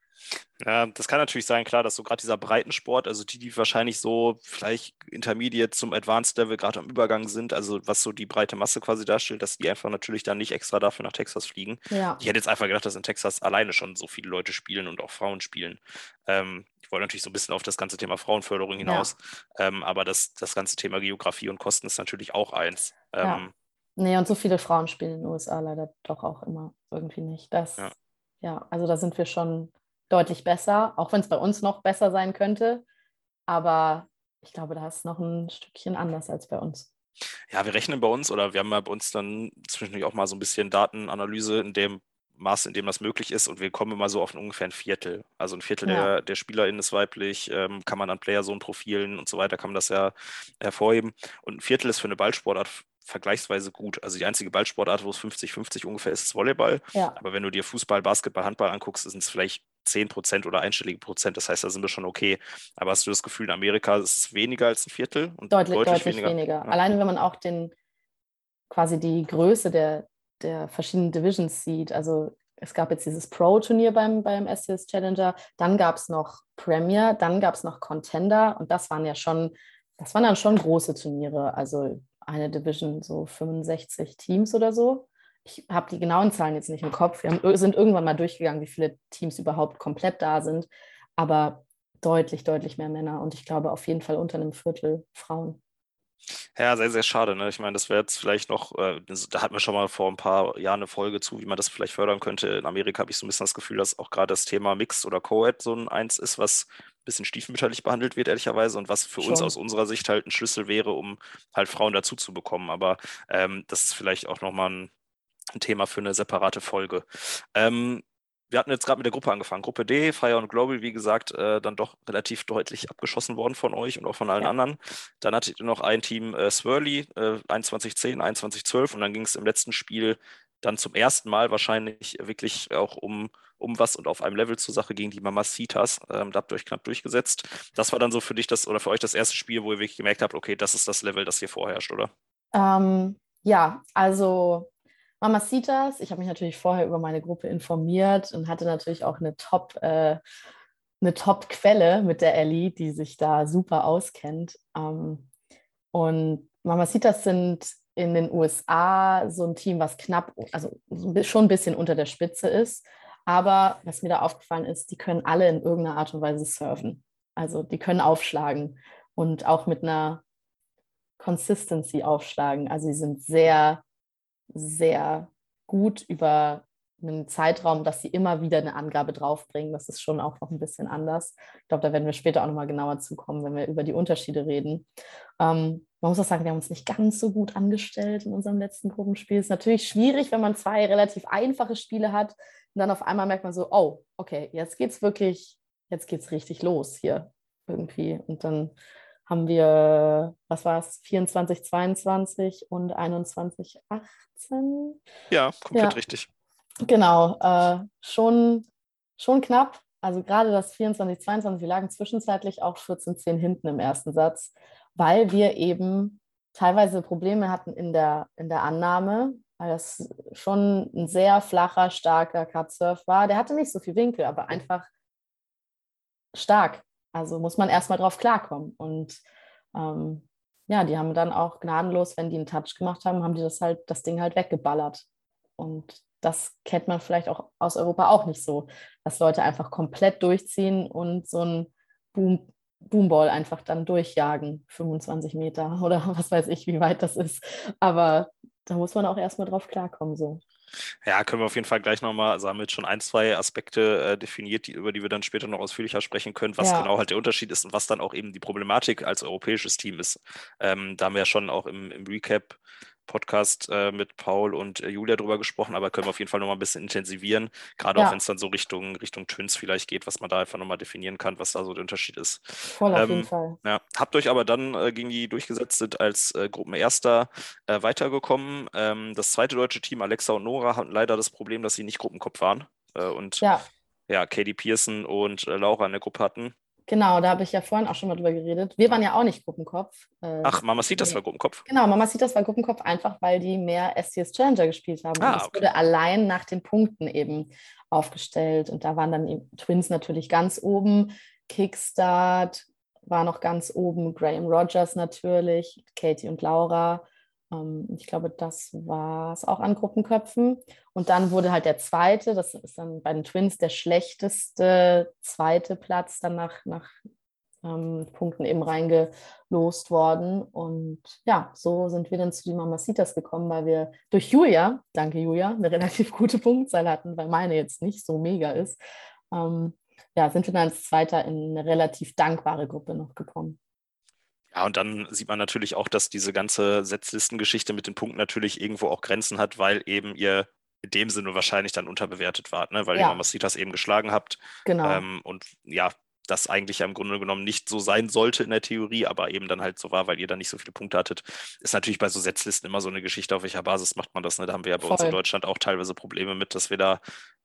Ja, das kann natürlich sein, klar, dass so gerade dieser Breitensport, also die, die wahrscheinlich so vielleicht Intermediate zum Advanced Level gerade am Übergang sind, also was so die breite Masse quasi darstellt, dass die einfach natürlich dann nicht extra dafür nach Texas fliegen. Ja. Ich hätte jetzt einfach gedacht, dass in Texas alleine schon so viele Leute spielen und auch Frauen spielen. Ähm, ich wollte natürlich so ein bisschen auf das ganze Thema Frauenförderung hinaus, ähm, aber das, das ganze Thema Geografie und Kosten ist natürlich auch eins. Ja. Ähm, Nee, und so viele Frauen spielen in den USA leider doch auch immer irgendwie nicht. Das, Ja. ja, also da sind wir schon deutlich besser, auch wenn es bei uns noch besser sein könnte. Aber ich glaube, da ist noch ein Stückchen anders als bei uns. Ja, wir rechnen bei uns oder wir haben ja bei uns dann zwischendurch auch mal so ein bisschen Datenanalyse in dem Maß, in dem das möglich ist und wir kommen immer so auf ungefähr ein Viertel. Also ein Viertel Ja. der, der SpielerInnen ist weiblich, ähm, kann man an Player-Zone-Profilen und so weiter, kann man das ja hervorheben. Und ein Viertel ist für eine Ballsportart vergleichsweise gut. Also die einzige Ballsportart, wo es 50-50 ungefähr ist, ist Volleyball. Ja, Aber wenn du dir Fußball, Basketball, Handball anguckst, sind es vielleicht 10 Prozent oder einstellige Prozent. Das heißt, da sind wir schon okay. Aber hast du das Gefühl, in Amerika ist es weniger als ein Viertel? Und deutlich, deutlich, weniger. Ja. Alleine wenn man auch den quasi die Größe der, der verschiedenen Divisions sieht. Also es gab jetzt dieses Pro-Turnier beim, beim SCS Challenger, dann gab es noch Premier, dann gab es noch Contender und das waren ja schon, das waren dann schon große Turniere. Also eine Division, so 65 Teams oder so. Ich habe die genauen Zahlen jetzt nicht im Kopf. Wir haben, sind irgendwann mal durchgegangen, wie viele Teams überhaupt komplett da sind. Aber deutlich, deutlich mehr Männer und ich glaube auf jeden Fall unter einem Viertel Frauen. Ja, sehr, sehr schade. Ne? Ich meine, das wäre jetzt vielleicht noch, äh, da hatten wir schon mal vor ein paar Jahren eine Folge zu, wie man das vielleicht fördern könnte. In Amerika habe ich so ein bisschen das Gefühl, dass auch gerade das Thema Mixed oder Co-Ed so ein eins ist, was ein bisschen stiefmütterlich behandelt wird, ehrlicherweise, und was für uns Schon. aus unserer Sicht halt ein Schlüssel wäre, um halt Frauen dazu zu bekommen. Aber ähm, das ist vielleicht auch nochmal ein, ein Thema für eine separate Folge. Ähm, wir hatten jetzt gerade mit der Gruppe angefangen. Gruppe D, Fire und Global, wie gesagt, äh, dann doch relativ deutlich abgeschossen worden von euch und auch von allen Ja. anderen. Dann hattet ihr noch ein Team äh, Swirly, äh, 2110, 2112 und dann ging es im letzten Spiel dann zum ersten Mal wahrscheinlich wirklich auch um, um was und auf einem Level zur Sache gegen die Mamacitas. Ähm, da habt ihr euch knapp durchgesetzt. Das war dann so für dich das oder für euch das erste Spiel, wo ihr wirklich gemerkt habt, okay, das ist das Level, das hier vorherrscht, oder? Ähm, ja, also Mamacitas, ich habe mich natürlich vorher über meine Gruppe informiert und hatte natürlich auch eine Top, äh, eine Top-Quelle mit der Ellie, die sich da super auskennt. Ähm, und Mamacitas sind in den USA so ein Team, was knapp, also schon ein bisschen unter der Spitze ist. Aber was mir da aufgefallen ist, die können alle in irgendeiner Art und Weise surfen. Also die können aufschlagen und auch mit einer Consistency aufschlagen. Also sie sind sehr, sehr gut über einen Zeitraum, dass sie immer wieder eine Angabe draufbringen. Das ist schon auch noch ein bisschen anders. Ich glaube, da werden wir später auch nochmal genauer zukommen, wenn wir über die Unterschiede reden. Ähm, man muss auch sagen, wir haben uns nicht ganz so gut angestellt in unserem letzten Gruppenspiel. Ist natürlich schwierig, wenn man zwei relativ einfache Spiele hat und dann auf einmal merkt man so, oh, okay, jetzt geht's wirklich, jetzt geht's richtig los hier irgendwie. Und dann haben wir, was war es, 24, 22 und 21, 18? Ja, komplett Ja. richtig. Genau, äh, schon, schon knapp. Also gerade das 24, 22, wir lagen zwischenzeitlich auch 14, 10 hinten im ersten Satz, weil wir eben teilweise Probleme hatten in der, in der Annahme, weil das schon ein sehr flacher, starker Cutsurf war. Der hatte nicht so viel Winkel, aber einfach stark. Also muss man erstmal drauf klarkommen. Und ähm, ja, die haben dann auch gnadenlos, wenn die einen Touch gemacht haben, haben die das halt, das Ding halt weggeballert. Und das kennt man vielleicht auch aus Europa auch nicht so, dass Leute einfach komplett durchziehen und so ein Boom, Boomball einfach dann durchjagen, 25 Meter oder was weiß ich, wie weit das ist. Aber da muss man auch erstmal drauf klarkommen. So. Ja, können wir auf jeden Fall gleich nochmal, also haben wir jetzt schon ein, zwei Aspekte äh, definiert, die, über die wir dann später noch ausführlicher sprechen können, was Ja. genau halt der Unterschied ist und was dann auch eben die Problematik als europäisches Team ist. Ähm, da haben wir ja schon auch im, im Recap Podcast äh, mit Paul und äh, Julia drüber gesprochen, aber können wir auf jeden Fall nochmal ein bisschen intensivieren, gerade auch Ja. wenn es dann so Richtung, Richtung Twins vielleicht geht, was man da einfach nochmal definieren kann, was da so der Unterschied ist. Voll auf Ähm, jeden Fall. Ja, habt euch aber dann äh, gegen die durchgesetzt, sind als äh, Gruppenerster äh, weitergekommen. Ähm, das zweite deutsche Team, Alexa und Nora, hatten leider das Problem, dass sie nicht Gruppenkopf waren äh, und ja. Ja, Katie Pearson und Laura in der Gruppe hatten. Genau, da habe ich ja vorhin auch schon mal drüber geredet. Wir waren ja auch nicht Gruppenkopf. Äh, Ach, Mama sieht, das war Gruppenkopf. Genau, Mama sieht, das war Gruppenkopf, einfach weil die mehr STS Challenger gespielt haben. Ah, und es okay. wurde allein nach den Punkten eben aufgestellt. Und da waren dann Twins natürlich ganz oben, Kickstart war noch ganz oben, Graham Rogers natürlich, Katie und Laura. Ähm, ich glaube, das war es auch an Gruppenköpfen. Und dann wurde halt der zweite, das ist dann bei den Twins der schlechteste zweite Platz, dann nach, nach ähm, Punkten eben reingelost worden. Und ja, so sind wir dann zu den Mamacitas gekommen, weil wir durch Julia, danke Julia, eine relativ gute Punktzahl hatten, weil meine jetzt nicht so mega ist. Ähm, ja, sind wir dann als Zweiter in eine relativ dankbare Gruppe noch gekommen. Ja, und dann sieht man natürlich auch, dass diese ganze Setzlistengeschichte mit den Punkten natürlich irgendwo auch Grenzen hat, weil eben ihr in dem Sinne wahrscheinlich dann unterbewertet wart, ne? weil ja. ihr Mamacitas eben geschlagen habt. Genau. Ähm, und ja, das eigentlich ja im Grunde genommen nicht so sein sollte in der Theorie, aber eben dann halt so war, weil ihr dann nicht so viele Punkte hattet. Ist natürlich bei so Setzlisten immer so eine Geschichte, auf welcher Basis macht man das. Ne? Da haben wir ja bei Voll. uns in Deutschland auch teilweise Probleme mit, dass wir da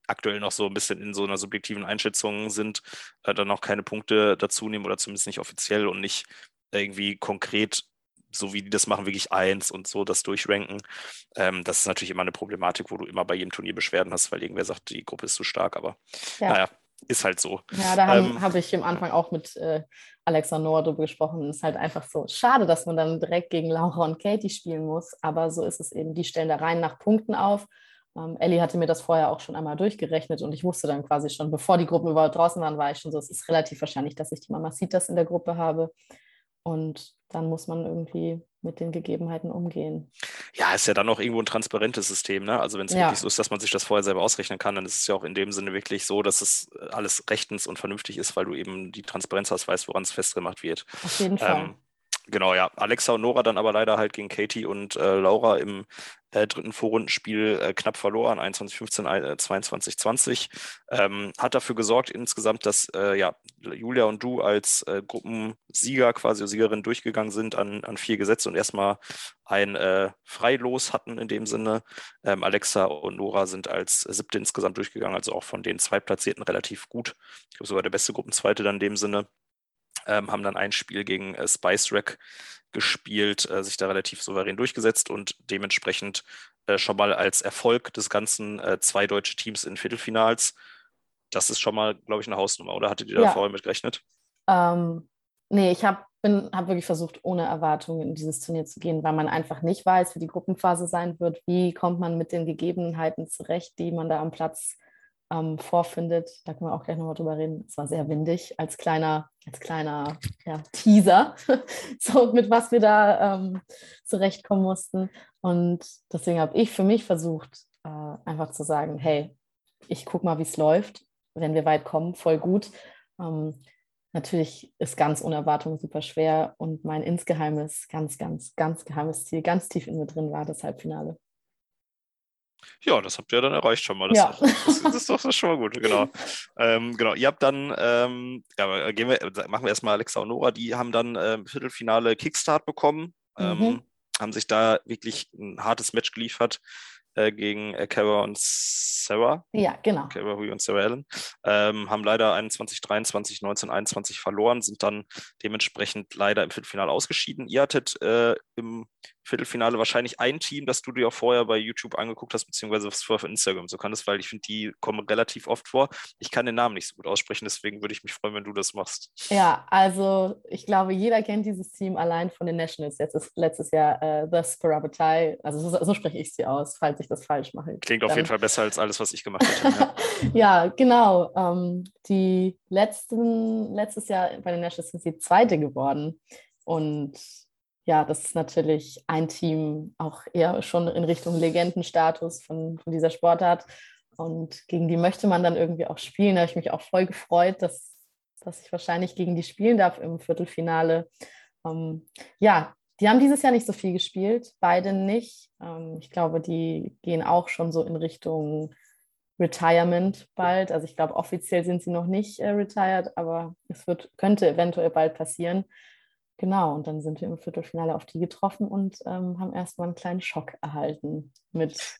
aktuell noch so ein bisschen in so einer subjektiven Einschätzung sind, äh, dann auch keine Punkte dazu nehmen oder zumindest nicht offiziell und nicht irgendwie konkret so wie die das machen, wirklich eins und so das durchranken. Ähm, das ist natürlich immer eine Problematik, wo du immer bei jedem Turnier Beschwerden hast, weil irgendwer sagt, die Gruppe ist zu stark, aber ja. naja, ist halt so. Ja, da ähm, habe ich am Anfang auch mit äh, Alexa Noah darüber gesprochen. Es ist halt einfach so schade, dass man dann direkt gegen Laura und Katie spielen muss, aber so ist es eben. Die stellen da rein nach Punkten auf. Ähm, Ellie hatte mir das vorher auch schon einmal durchgerechnet und ich wusste dann quasi schon, bevor die Gruppen überhaupt draußen waren, war ich schon so, es ist relativ wahrscheinlich, dass ich die Mamacitas in der Gruppe habe. Und dann muss man irgendwie mit den Gegebenheiten umgehen. Ja, ist ja dann auch irgendwo ein transparentes System. Ne? Also wenn es ja. wirklich so ist, dass man sich das vorher selber ausrechnen kann, dann ist es ja auch in dem Sinne wirklich so, dass es alles rechtens und vernünftig ist, weil du eben die Transparenz hast, weißt, woran es festgemacht wird. Auf jeden Fall. Genau, ja. Alexa und Nora dann aber leider halt gegen Katie und äh, Laura im äh, dritten Vorrundenspiel äh, knapp verloren, 21-15, äh, 22-20. Ähm, hat dafür gesorgt insgesamt, dass äh, ja, Julia und du als äh, Gruppensieger, quasi Siegerin durchgegangen sind an, an vier Gesetze und erstmal ein äh, Freilos hatten in dem Sinne. Ähm, Alexa und Nora sind als siebte insgesamt durchgegangen, also auch von den Zweitplatzierten relativ gut. Ich glaube sogar der beste Gruppenzweite dann in dem Sinne ähm, haben dann ein Spiel gegen äh, Spice Rack gespielt, äh, sich da relativ souverän durchgesetzt und dementsprechend äh, schon mal als Erfolg des Ganzen äh, zwei deutsche Teams in Viertelfinals. Das ist schon mal, glaube ich, eine Hausnummer, oder hattet ihr da ja. vorher mit gerechnet? Ähm, nee, ich habe habe wirklich versucht, ohne Erwartungen in dieses Turnier zu gehen, weil man einfach nicht weiß, wie die Gruppenphase sein wird. Wie kommt man mit den Gegebenheiten zurecht, die man da am Platz ähm, vorfindet. Da können wir auch gleich nochmal drüber reden. Es war sehr windig als kleiner, als kleiner ja, Teaser, so mit was wir da ähm, zurechtkommen mussten. Und deswegen habe ich für mich versucht, äh, einfach zu sagen, hey, ich gucke mal, wie es läuft. Wenn wir weit kommen, voll gut. Ähm, natürlich ist ganz ohne Erwartung super schwer und mein insgeheimes, ganz, ganz, ganz geheimes Ziel, ganz tief in mir drin war das Halbfinale. Ja, das habt ihr dann erreicht schon mal. Das, ja. das, das ist doch das schon mal gut, genau. Ähm, genau, ihr habt dann, ähm, ja, gehen wir, machen wir erstmal Alexa und Nora, die haben dann äh, Viertelfinale Kickstart bekommen, ähm, mhm. haben sich da wirklich ein hartes Match geliefert äh, gegen äh, Kara und Sarah. Ja, genau. Kara Hui und Sarah Allen. Ähm, haben leider 21, 23, 19, 21 verloren, sind dann dementsprechend leider im Viertelfinale ausgeschieden. Ihr hattet äh, im Viertelfinale wahrscheinlich ein Team, das du dir auch vorher bei YouTube angeguckt hast, beziehungsweise was vorher auf Instagram so kannst, weil ich finde, die kommen relativ oft vor. Ich kann den Namen nicht so gut aussprechen, deswegen würde ich mich freuen, wenn du das machst. Ja, also ich glaube, jeder kennt dieses Team allein von den Nationals. Jetzt ist letztes Jahr äh, The Sparabatai, also so, so spreche ich sie aus, falls ich das falsch mache. Klingt auf jeden Fall besser als alles, was ich gemacht habe. ja. ja, genau. Ähm, die letzten, letztes Jahr bei den Nationals sind sie Zweite geworden. Und ja, das ist natürlich ein Team auch eher schon in Richtung Legendenstatus von, von dieser Sportart. Und gegen die möchte man dann irgendwie auch spielen. Da habe ich mich auch voll gefreut, dass, dass ich wahrscheinlich gegen die spielen darf im Viertelfinale. Ähm, ja, die haben dieses Jahr nicht so viel gespielt, beide nicht. Ähm, ich glaube, die gehen auch schon so in Richtung Retirement bald. Also ich glaube, offiziell sind sie noch nicht äh, retired, aber es wird, könnte eventuell bald passieren. Genau, und dann sind wir im Viertelfinale auf die getroffen und ähm, haben erstmal einen kleinen Schock erhalten mit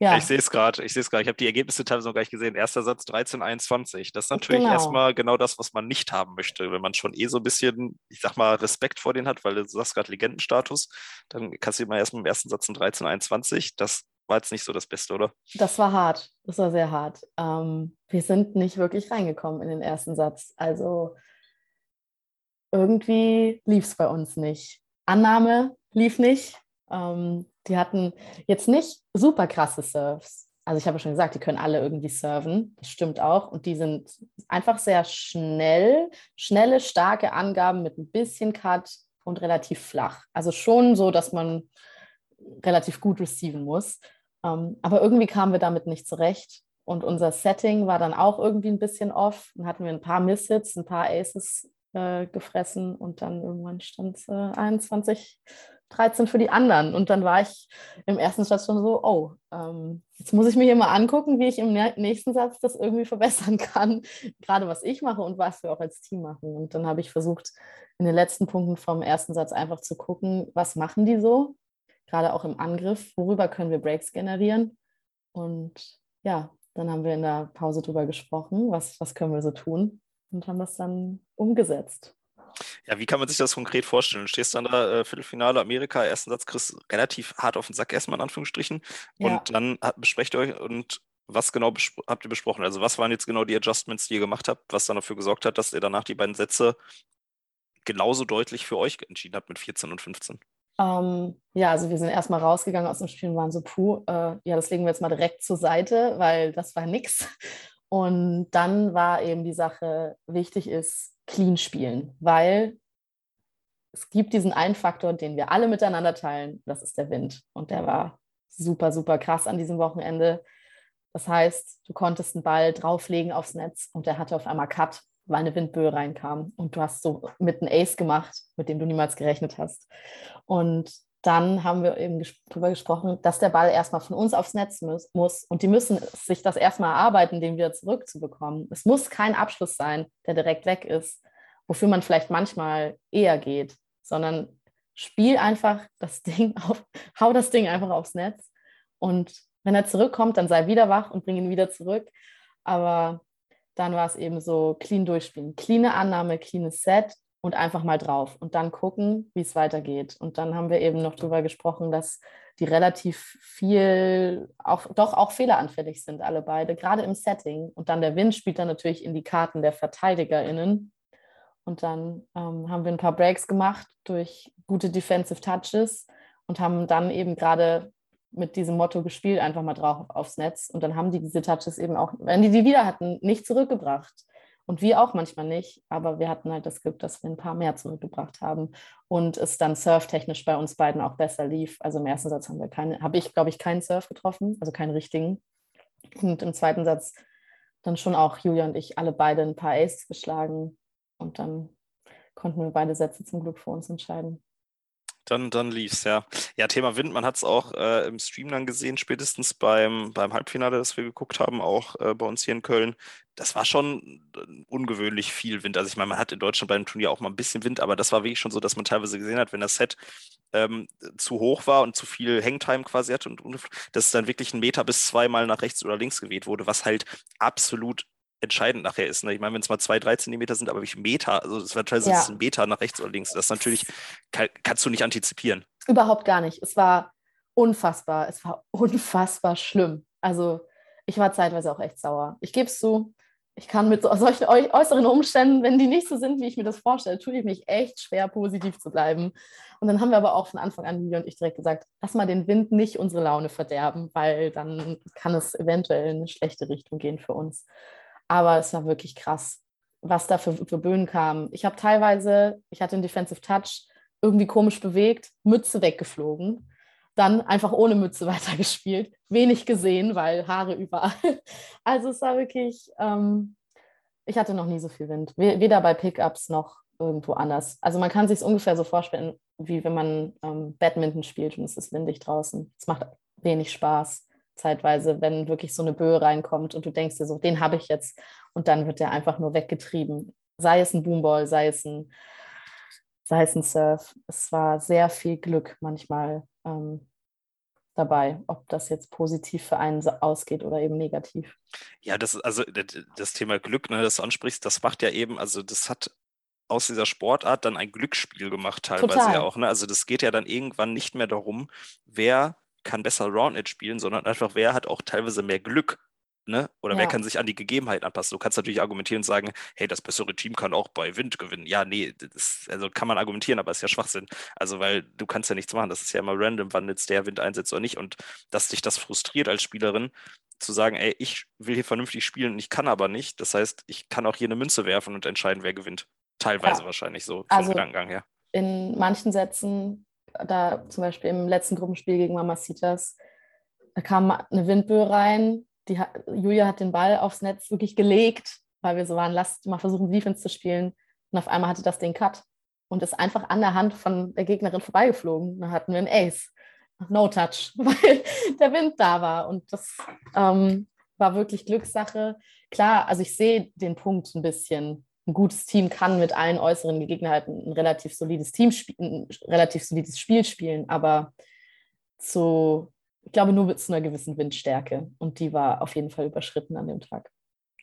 Ja, Ich sehe es gerade, ich sehe es gerade. Ich habe die Ergebnisse teilweise noch gar nicht gesehen. Erster Satz 13-21. Das ist natürlich Genau. erstmal genau das, was man nicht haben möchte. Wenn man schon eh so ein bisschen, ich sag mal, Respekt vor denen hat, weil du sagst gerade Legendenstatus, dann kassiert man erstmal im ersten Satz ein 13-21. Das war jetzt nicht so das Beste, oder? das war hart. Das war sehr hart. Ähm, wir sind nicht wirklich reingekommen in den ersten Satz. Also irgendwie lief es bei uns nicht. Annahme lief nicht. Ähm, die hatten jetzt nicht super krasse Serves. Also ich habe ja schon gesagt, die können alle irgendwie serven. Das stimmt auch. Und die sind einfach sehr schnell, schnelle, starke Angaben mit ein bisschen Cut und relativ flach. Also schon so, dass man relativ gut receiven muss. Ähm, aber irgendwie kamen wir damit nicht zurecht. Und unser Setting war dann auch irgendwie ein bisschen off. Dann hatten wir ein paar Misshits, ein paar Aces äh, gefressen und dann irgendwann stand es äh, 21, 13 für die anderen. Und dann war ich im ersten Satz schon so, oh, ähm, jetzt muss ich mir hier mal angucken, wie ich im nä- nächsten Satz das irgendwie verbessern kann. Gerade was ich mache und was wir auch als Team machen. Und dann habe ich versucht, in den letzten Punkten vom ersten Satz einfach zu gucken, was machen die so? Gerade auch im Angriff, worüber können wir Breaks generieren? Und ja, dann haben wir in der Pause drüber gesprochen, was, was können wir so tun und haben das dann umgesetzt. Ja, wie kann man sich das konkret vorstellen? Du stehst dann da, äh, Viertelfinale Amerika, ersten Satz kriegst relativ hart auf den Sack erstmal in Anführungsstrichen. Und Ja. dann hat, besprecht ihr euch und was genau habt ihr besprochen? Also was waren jetzt genau die Adjustments, die ihr gemacht habt, was dann dafür gesorgt hat, dass ihr danach die beiden Sätze genauso deutlich für euch entschieden habt mit 14 und 15? Ähm, ja, also wir sind erstmal rausgegangen aus dem Spiel und waren so, puh, äh, ja, das legen wir jetzt mal direkt zur Seite, weil das war nix. Und dann war eben die Sache, wichtig ist, clean spielen, weil es gibt diesen einen Faktor, den wir alle miteinander teilen, das ist der Wind. Und der war super, super krass an diesem Wochenende. Das heißt, du konntest einen Ball drauflegen aufs Netz und der hatte auf einmal Cut, weil eine Windböe reinkam. Und du hast so mit einem Ace gemacht, mit dem du niemals gerechnet hast. Und dann haben wir eben ges darüber gesprochen, dass der Ball erstmal von uns aufs Netz muss. Und die müssen sich das erstmal erarbeiten, den wieder zurückzubekommen. Es muss kein Abschluss sein, der direkt weg ist, wofür man vielleicht manchmal eher geht, sondern spiel einfach das Ding auf, hau das Ding einfach aufs Netz. Und wenn er zurückkommt, dann sei wieder wach und bring ihn wieder zurück. Aber dann war es eben so clean durchspielen. Cleane Annahme, cleanes Set und einfach mal drauf und dann gucken, wie es weitergeht. Und dann haben wir eben noch darüber gesprochen, dass die relativ viel, auch, doch auch fehleranfällig sind, alle beide, gerade im Setting. Und dann der Wind spielt dann natürlich in die Karten der VerteidigerInnen. Und dann ähm, haben wir ein paar Breaks gemacht durch gute Defensive Touches und haben dann eben gerade mit diesem Motto gespielt, einfach mal drauf aufs Netz. Und dann haben die diese Touches eben auch, wenn die die wieder hatten, nicht zurückgebracht. Und wir auch manchmal nicht, aber wir hatten halt das Glück, dass wir ein paar mehr zurückgebracht haben und es dann surftechnisch bei uns beiden auch besser lief. Also im ersten Satz haben wir keine, habe ich, glaube ich, keinen Surf getroffen, also keinen richtigen. Und im zweiten Satz dann schon auch Julia und ich alle beide ein paar Aces geschlagen und dann konnten wir beide Sätze zum Glück für uns entscheiden. Dann, dann lief's, ja. Ja, Thema Wind, man hat es auch äh, im Stream dann gesehen, spätestens beim, beim Halbfinale, das wir geguckt haben, auch äh, bei uns hier in Köln. Das war schon äh, ungewöhnlich viel Wind. Also ich meine, man hat in Deutschland beim Turnier auch mal ein bisschen Wind, aber das war wirklich schon so, dass man teilweise gesehen hat, wenn das Set ähm, zu hoch war und zu viel Hangtime quasi hatte und, dass es dann wirklich ein Meter bis zweimal nach rechts oder links geweht wurde, was halt absolut entscheidend nachher ist. Ne? Ich meine, wenn es mal zwei, drei Zentimeter sind, aber wie viel Meter, also das war teilweise Ja. ein Meter nach rechts oder links, das natürlich kann, kannst du nicht antizipieren. Überhaupt gar nicht. Es war unfassbar. Es war unfassbar schlimm. Also ich war zeitweise auch echt sauer. Ich gebe es zu. Ich kann mit so, solchen äu- äußeren Umständen, wenn die nicht so sind, wie ich mir das vorstelle, tue ich mich echt schwer, positiv zu bleiben. Und dann haben wir aber auch von Anfang an, Julia und ich, direkt gesagt, lass mal den Wind nicht unsere Laune verderben, weil dann kann es eventuell in eine schlechte Richtung gehen für uns. Aber es war wirklich krass, was da für, für Böen kam. Ich habe teilweise, ich hatte einen Defensive Touch, irgendwie komisch bewegt, Mütze weggeflogen, dann einfach ohne Mütze weitergespielt, wenig gesehen, weil Haare überall. Also es war wirklich, ähm, ich hatte noch nie so viel Wind, We- weder bei Pickups noch irgendwo anders. Also man kann sich es ungefähr so vorstellen, wie wenn man ähm, Badminton spielt und es ist windig draußen. Es macht wenig Spaß zeitweise, wenn wirklich so eine Böe reinkommt und du denkst dir so, den habe ich jetzt und dann wird der einfach nur weggetrieben. Sei es ein Boomball, sei es ein sei es ein Surf. Es war sehr viel Glück manchmal. Ähm, dabei, ob das jetzt positiv für einen ausgeht oder eben negativ. Ja, das also das Thema Glück, ne, das du ansprichst, das macht ja eben, also das hat aus dieser Sportart dann ein Glücksspiel gemacht, teilweise Total. ja auch. Ne? Also das geht ja dann irgendwann nicht mehr darum, wer kann besser Roundnet spielen, sondern einfach, wer hat auch teilweise mehr Glück. Ne? Oder ja. wer kann sich an die Gegebenheiten anpassen? Du kannst natürlich argumentieren und sagen, hey, das bessere Team kann auch bei Wind gewinnen. Ja, nee, das, also kann man argumentieren, aber ist ja Schwachsinn. Also, weil du kannst ja nichts machen. Das ist ja immer random, wann jetzt der Wind einsetzt oder nicht. Und dass dich das frustriert als Spielerin, zu sagen, ey, ich will hier vernünftig spielen und ich kann aber nicht. Das heißt, ich kann auch hier eine Münze werfen und entscheiden, wer gewinnt. Teilweise ja. wahrscheinlich so vom also Gedankengang her. In manchen Sätzen, da zum Beispiel im letzten Gruppenspiel gegen Mamacitas, da kam eine Windböe rein. Die, Julia hat den Ball aufs Netz wirklich gelegt, weil wir so waren, lasst mal versuchen, Defense zu spielen. Und auf einmal hatte das den Cut und ist einfach an der Hand von der Gegnerin vorbeigeflogen. Dann hatten wir einen Ace. No touch, weil der Wind da war. Und das ähm, war wirklich Glückssache. Klar, also ich sehe den Punkt ein bisschen ein gutes Team kann mit allen äußeren Gegebenheiten ein relativ solides Team ein relativ solides Spiel spielen, aber zu, ich glaube, nur mit einer gewissen Windstärke. Und die war auf jeden Fall überschritten an dem Tag.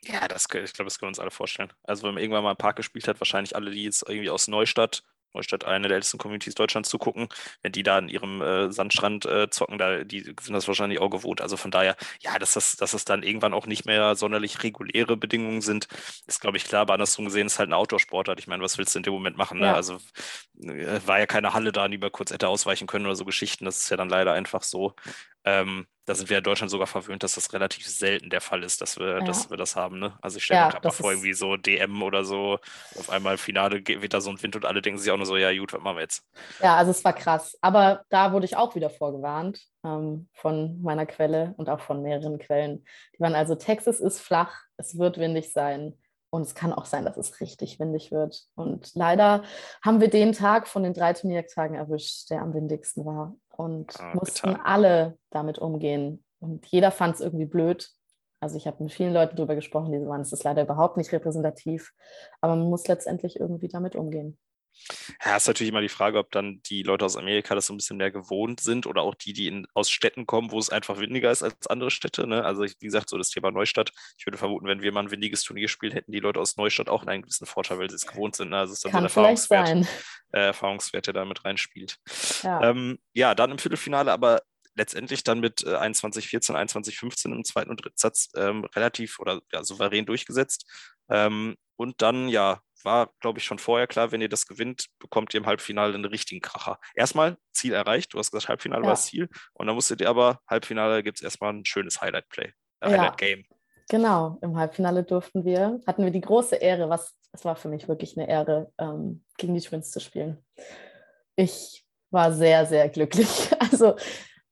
Ja, das, ich glaube, das können wir uns alle vorstellen. Also, wenn man irgendwann mal im Park gespielt hat, wahrscheinlich alle, die jetzt irgendwie aus Neustadt Neustadt eine der ältesten Communities Deutschlands zu gucken. Wenn die da in ihrem äh, Sandstrand äh, zocken, da, die sind das wahrscheinlich auch gewohnt. Also von daher, ja, dass das, dass es dann irgendwann auch nicht mehr sonderlich reguläre Bedingungen sind, ist, glaube ich, klar. Aber andersrum gesehen ist halt ein Outdoor-Sportart. Ich meine, was willst du in dem Moment machen? Ne? Ja. Also war ja keine Halle da, die man kurz hätte ausweichen können oder so Geschichten. Das ist ja dann leider einfach so. Ähm, da sind wir in Deutschland sogar verwöhnt, dass das relativ selten der Fall ist, dass wir, ja. dass wir das haben. Ne? Also ich stelle ja, mir gerade mal vor, irgendwie so DM oder so, auf einmal Finale wird da so ein Wind und alle denken sich auch nur so, ja gut, was machen wir jetzt? Ja, also es war krass. Aber da wurde ich auch wieder vorgewarnt ähm, von meiner Quelle und auch von mehreren Quellen. Die waren also, Texas ist flach, es wird windig sein. Und es kann auch sein, dass es richtig windig wird. Und leider haben wir den Tag von den drei Turniertagen erwischt, der am windigsten war und ah, mussten getan. alle damit umgehen. Und jeder fand es irgendwie blöd. Also ich habe mit vielen Leuten darüber gesprochen, die waren, es ist leider überhaupt nicht repräsentativ, aber man muss letztendlich irgendwie damit umgehen. Ja, ist natürlich immer die Frage, ob dann die Leute aus Amerika das so ein bisschen mehr gewohnt sind oder auch die, die in, aus Städten kommen, wo es einfach windiger ist als andere Städte. Ne? Also, wie gesagt, so das Thema Neustadt. Ich würde vermuten, wenn wir mal ein windiges Turnier spielen, hätten die Leute aus Neustadt auch einen gewissen Vorteil, weil sie es gewohnt sind. Ne? Also, es ist dann Kann so ein Erfahrungswert. Äh, Erfahrungswert, der da mit reinspielt. Ja. Ähm, ja, dann im Viertelfinale, aber letztendlich dann mit äh, 21-14, 21-15 im zweiten und dritten Satz ähm, relativ oder ja, souverän durchgesetzt. Ähm, und dann, ja, war, glaube ich, schon vorher klar, wenn ihr das gewinnt, bekommt ihr im Halbfinale einen richtigen Kracher. Erstmal Ziel erreicht, du hast gesagt, Halbfinale ja. war das Ziel. Und dann musstet ihr aber, Halbfinale gibt es erstmal ein schönes Highlight-Play, äh, Highlight-Game. Genau, im Halbfinale durften wir, hatten wir die große Ehre, was es war für mich wirklich eine Ehre, ähm, gegen die Twins zu spielen. Ich war sehr, sehr glücklich. Also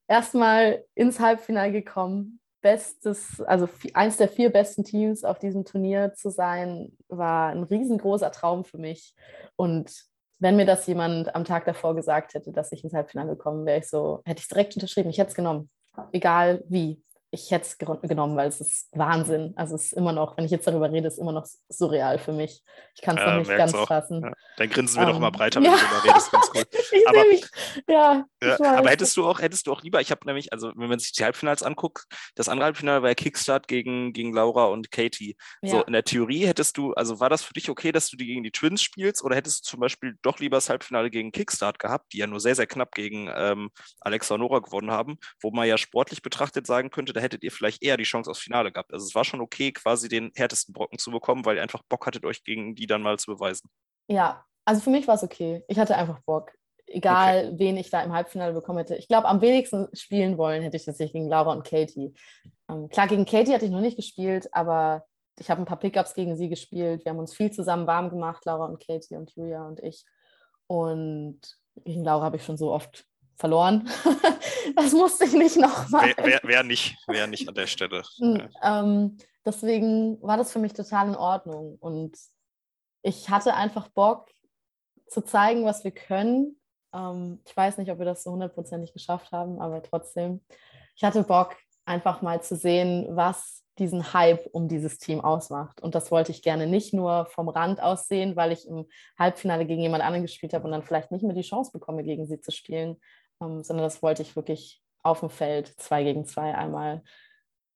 erstmal ins Halbfinale gekommen, bestes, also eins der vier besten Teams auf diesem Turnier zu sein, war ein riesengroßer Traum für mich. Und wenn mir das jemand am Tag davor gesagt hätte, dass ich ins Halbfinale komme, wäre ich so, hätte ich es direkt unterschrieben. Ich hätte es genommen. Egal wie ich hätte es genommen, weil es ist Wahnsinn. Also es ist immer noch, wenn ich jetzt darüber rede, ist immer noch surreal für mich. Ich kann es ja, noch nicht ganz auch. fassen. Ja. Dann grinsen wir um, doch ähm, breiter, wenn ja. du darüber redest. Ganz cool. ich aber, mich, ja, ja aber hättest du auch, hättest du auch lieber, ich habe nämlich, also wenn man sich die Halbfinals anguckt, das andere Halbfinale war ja Kickstart gegen, gegen Laura und Katie. So, in der Theorie hättest du, also war das für dich okay, dass du die gegen die Twins spielst oder hättest du zum Beispiel doch lieber das Halbfinale gegen Kickstart gehabt, die ja nur sehr, sehr knapp gegen ähm, Alexa und Nora gewonnen haben, wo man ja sportlich betrachtet sagen könnte, da hättet ihr vielleicht eher die Chance aufs Finale gehabt. Also es war schon okay, quasi den härtesten Brocken zu bekommen, weil ihr einfach Bock hattet, euch gegen die dann mal zu beweisen. Ja, also für mich war es okay. Ich hatte einfach Bock. Egal, okay. wen ich da im Halbfinale bekommen hätte. Ich glaube, am wenigsten spielen wollen hätte ich tatsächlich gegen Laura und Katie. Ähm, klar, gegen Katie hatte ich noch nicht gespielt, aber ich habe ein paar Pickups gegen sie gespielt. Wir haben uns viel zusammen warm gemacht, Laura und Katie und Julia und ich. Und gegen Laura habe ich schon so oft verloren. das musste ich nicht nochmal. Wer, wer, wer, nicht, wer nicht an der Stelle. ähm, deswegen war das für mich total in Ordnung. Und ich hatte einfach Bock zu zeigen, was wir können. Ähm, ich weiß nicht, ob wir das so hundertprozentig geschafft haben, aber trotzdem. Ich hatte Bock, einfach mal zu sehen, was diesen Hype um dieses Team ausmacht. Und das wollte ich gerne nicht nur vom Rand aus sehen, weil ich im Halbfinale gegen jemand anderen gespielt habe und dann vielleicht nicht mehr die Chance bekomme, gegen sie zu spielen, ähm, sondern das wollte ich wirklich auf dem Feld zwei gegen zwei einmal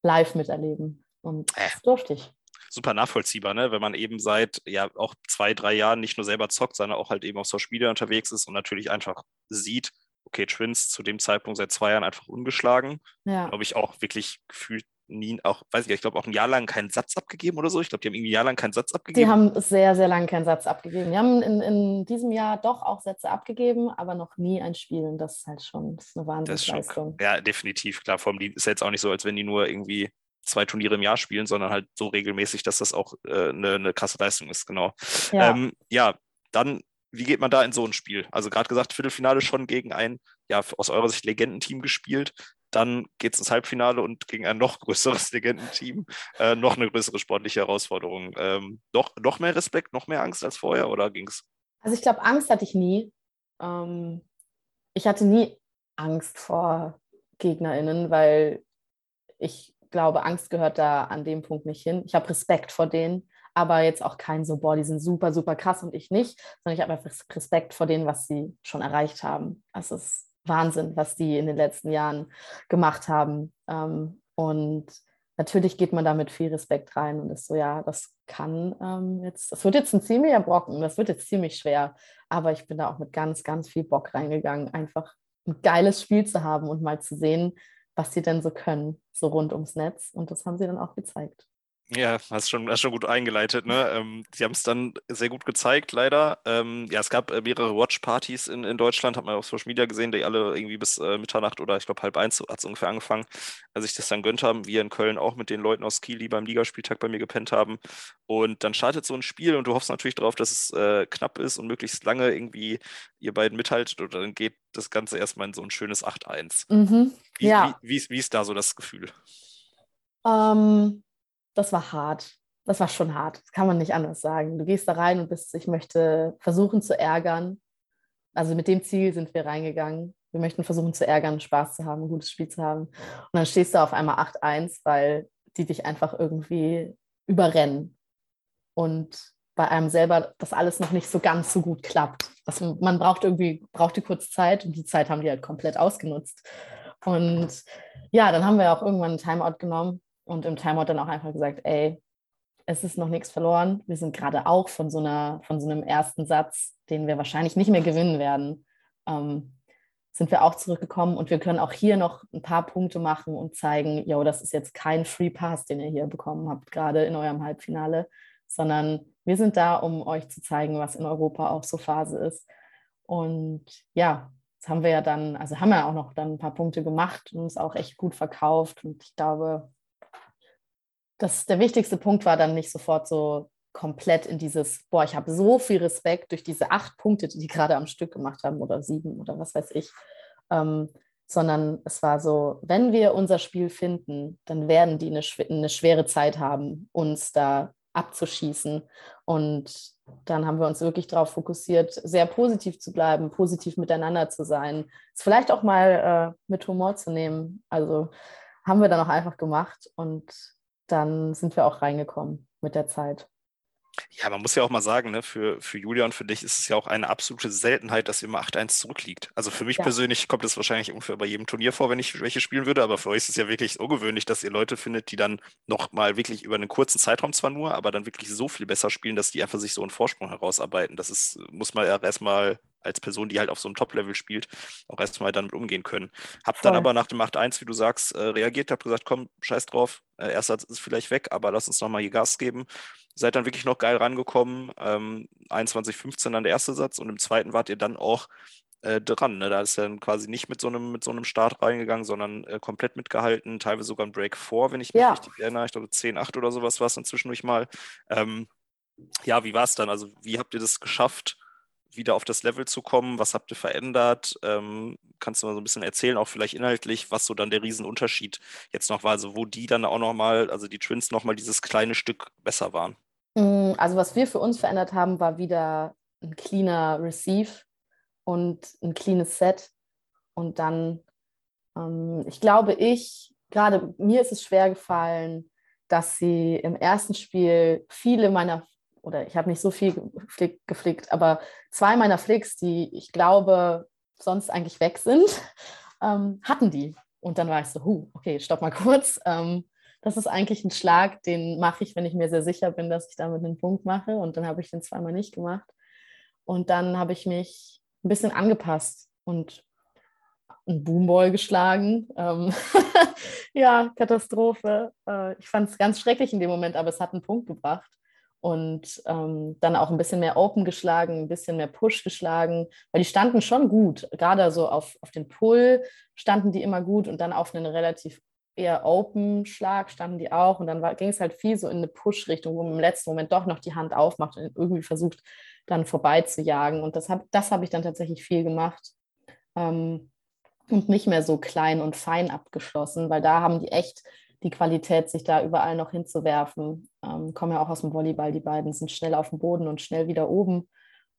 live miterleben. Und äh. das durfte ich super nachvollziehbar, ne? wenn man eben seit ja auch zwei, drei Jahren nicht nur selber zockt, sondern auch halt eben auf Social Media unterwegs ist und natürlich einfach sieht, okay, Twins zu dem Zeitpunkt seit zwei Jahren einfach ungeschlagen. Ja. Glaube ich auch wirklich gefühlt nie, auch, weiß ich, ich glaube auch ein Jahr lang keinen Satz abgegeben oder so. Ich glaube, die haben irgendwie ein Jahr lang keinen Satz abgegeben. Die haben sehr, sehr lange keinen Satz abgegeben. Die haben in, in diesem Jahr doch auch Sätze abgegeben, aber noch nie ein Spiel. Und das ist halt schon das ist eine Wahnsinnsleistung. Ja, definitiv. Klar, vor allem ist jetzt auch nicht so, als wenn die nur irgendwie zwei Turniere im Jahr spielen, sondern halt so regelmäßig, dass das auch äh, eine, eine krasse Leistung ist, genau. Ja. Ähm, ja, dann, wie geht man da in so ein Spiel? Also gerade gesagt, Viertelfinale schon gegen ein, ja, aus eurer Sicht Legendenteam gespielt. Dann geht es ins Halbfinale und gegen ein noch größeres Legendenteam äh, noch eine größere sportliche Herausforderung. Ähm, noch, noch mehr Respekt, noch mehr Angst als vorher oder ging es? Also ich glaube, Angst hatte ich nie. Ähm, ich hatte nie Angst vor GegnerInnen, weil ich glaube, Angst gehört da an dem Punkt nicht hin. Ich habe Respekt vor denen, aber jetzt auch kein so, boah, die sind super, super krass und ich nicht, sondern ich habe einfach Respekt vor denen, was sie schon erreicht haben. Das ist Wahnsinn, was die in den letzten Jahren gemacht haben. Ähm, und natürlich geht man da mit viel Respekt rein und ist so, ja, das kann ähm, jetzt, das wird jetzt ein ziemlicher Brocken, das wird jetzt ziemlich schwer, aber ich bin da auch mit ganz, ganz viel Bock reingegangen, einfach ein geiles Spiel zu haben und mal zu sehen, was sie denn so können, so rund ums Netz. Und das haben sie dann auch gezeigt. Ja, hast schon, hast schon gut eingeleitet. Ne? Ähm, sie haben es dann sehr gut gezeigt, leider. Ähm, ja, es gab äh, mehrere Watch-Partys in, in Deutschland, hat man auf Social Media gesehen, die alle irgendwie bis äh, Mitternacht oder ich glaube halb eins hat es ungefähr angefangen, als ich das dann gönnt haben. Wir in Köln auch mit den Leuten aus Kiel, die beim Ligaspieltag bei mir gepennt haben. Und dann startet so ein Spiel und du hoffst natürlich darauf, dass es äh, knapp ist und möglichst lange irgendwie ihr beiden mithaltet oder dann geht das Ganze erstmal in so ein schönes 8-1. Mhm. Wie, ja. wie, wie, wie, ist da so das Gefühl? Ähm das war hart. Das war schon hart. Das kann man nicht anders sagen. Du gehst da rein und bist, ich möchte versuchen zu ärgern. Also mit dem Ziel sind wir reingegangen. Wir möchten versuchen zu ärgern, Spaß zu haben, ein gutes Spiel zu haben. Und dann stehst du auf einmal 8-1, weil die dich einfach irgendwie überrennen. Und bei einem selber das alles noch nicht so ganz so gut klappt. Also man braucht irgendwie, brauchte kurz Zeit und die Zeit haben die halt komplett ausgenutzt. Und ja, dann haben wir auch irgendwann einen Timeout genommen und im Timeout dann auch einfach gesagt, ey, es ist noch nichts verloren. Wir sind gerade auch von so, einer, von so einem ersten Satz, den wir wahrscheinlich nicht mehr gewinnen werden, ähm, sind wir auch zurückgekommen und wir können auch hier noch ein paar Punkte machen und zeigen, yo, das ist jetzt kein Free Pass, den ihr hier bekommen habt, gerade in eurem Halbfinale, sondern wir sind da, um euch zu zeigen, was in Europa auch so Phase ist. Und ja, das haben wir ja dann, also haben wir auch noch dann ein paar Punkte gemacht und es auch echt gut verkauft. Und ich glaube, das, der wichtigste Punkt war dann nicht sofort so komplett in dieses, boah, ich habe so viel Respekt durch diese acht Punkte, die die gerade am Stück gemacht haben oder sieben oder was weiß ich, ähm, sondern es war so, wenn wir unser Spiel finden, dann werden die eine, eine schwere Zeit haben, uns da abzuschießen. Und dann haben wir uns wirklich darauf fokussiert, sehr positiv zu bleiben, positiv miteinander zu sein, es vielleicht auch mal äh, mit Humor zu nehmen. Also haben wir dann auch einfach gemacht und dann sind wir auch reingekommen mit der Zeit. Ja, man muss ja auch mal sagen, ne, für, für Julia und für dich ist es ja auch eine absolute Seltenheit, dass ihr immer 8-1 zurückliegt. Also für mich ja. persönlich kommt es wahrscheinlich ungefähr bei jedem Turnier vor, wenn ich welche spielen würde, aber für euch ist es ja wirklich ungewöhnlich, dass ihr Leute findet, die dann nochmal wirklich über einen kurzen Zeitraum zwar nur, aber dann wirklich so viel besser spielen, dass die einfach sich so einen Vorsprung herausarbeiten. Das ist, muss man ja erstmal als Person, die halt auf so einem Top-Level spielt, auch erstmal damit umgehen können. Hab Voll. dann aber nach dem 8-1, wie du sagst, äh, reagiert, hab gesagt, komm, scheiß drauf, äh, erster ist vielleicht weg, aber lass uns nochmal hier Gas geben seid dann wirklich noch geil rangekommen. Ähm, 21-15 dann der erste Satz und im zweiten wart ihr dann auch äh, dran. Ne? Da ist dann quasi nicht mit so einem, mit so einem Start reingegangen, sondern äh, komplett mitgehalten, teilweise sogar ein Break vor, wenn ich mich ja. richtig erinnere. Ich glaube 10-8 oder sowas war es dann zwischendurch mal. Ähm, ja, wie war es dann? Also, wie habt ihr das geschafft? Wieder auf das Level zu kommen? Was habt ihr verändert? Ähm, kannst du mal so ein bisschen erzählen, auch vielleicht inhaltlich, was so dann der Riesenunterschied jetzt noch war, also wo die dann auch nochmal, also die Twins nochmal dieses kleine Stück besser waren? Mm, also was wir für uns verändert haben, war wieder ein cleaner Receive und ein cleanes Set. Und dann, ähm, ich glaube, ich, gerade mir ist es schwer gefallen, dass sie im ersten Spiel viele meiner, oder ich habe nicht so viel geflickt, geflickt, aber zwei meiner Flicks, die ich glaube sonst eigentlich weg sind, ähm, hatten die. Und dann war ich so, huh, okay, stopp mal kurz. Ähm, das ist eigentlich ein Schlag, den mache ich, wenn ich mir sehr sicher bin, dass ich damit einen Punkt mache. Und dann habe ich den zweimal nicht gemacht. Und dann habe ich mich ein bisschen angepasst und einen Boomball geschlagen. Ähm ja, Katastrophe. Äh, ich fand es ganz schrecklich in dem Moment, aber es hat einen Punkt gebracht. Und ähm, dann auch ein bisschen mehr Open geschlagen, ein bisschen mehr Push geschlagen, weil die standen schon gut. Gerade so auf, auf den Pull standen die immer gut und dann auf einen relativ eher Open-Schlag standen die auch. Und dann ging es halt viel so in eine Push-Richtung, wo man im letzten Moment doch noch die Hand aufmacht und irgendwie versucht, dann vorbei zu jagen. Und das habe das hab ich dann tatsächlich viel gemacht. Ähm, und nicht mehr so klein und fein abgeschlossen, weil da haben die echt die Qualität, sich da überall noch hinzuwerfen. Ähm, kommen ja auch aus dem Volleyball, die beiden sind schnell auf dem Boden und schnell wieder oben.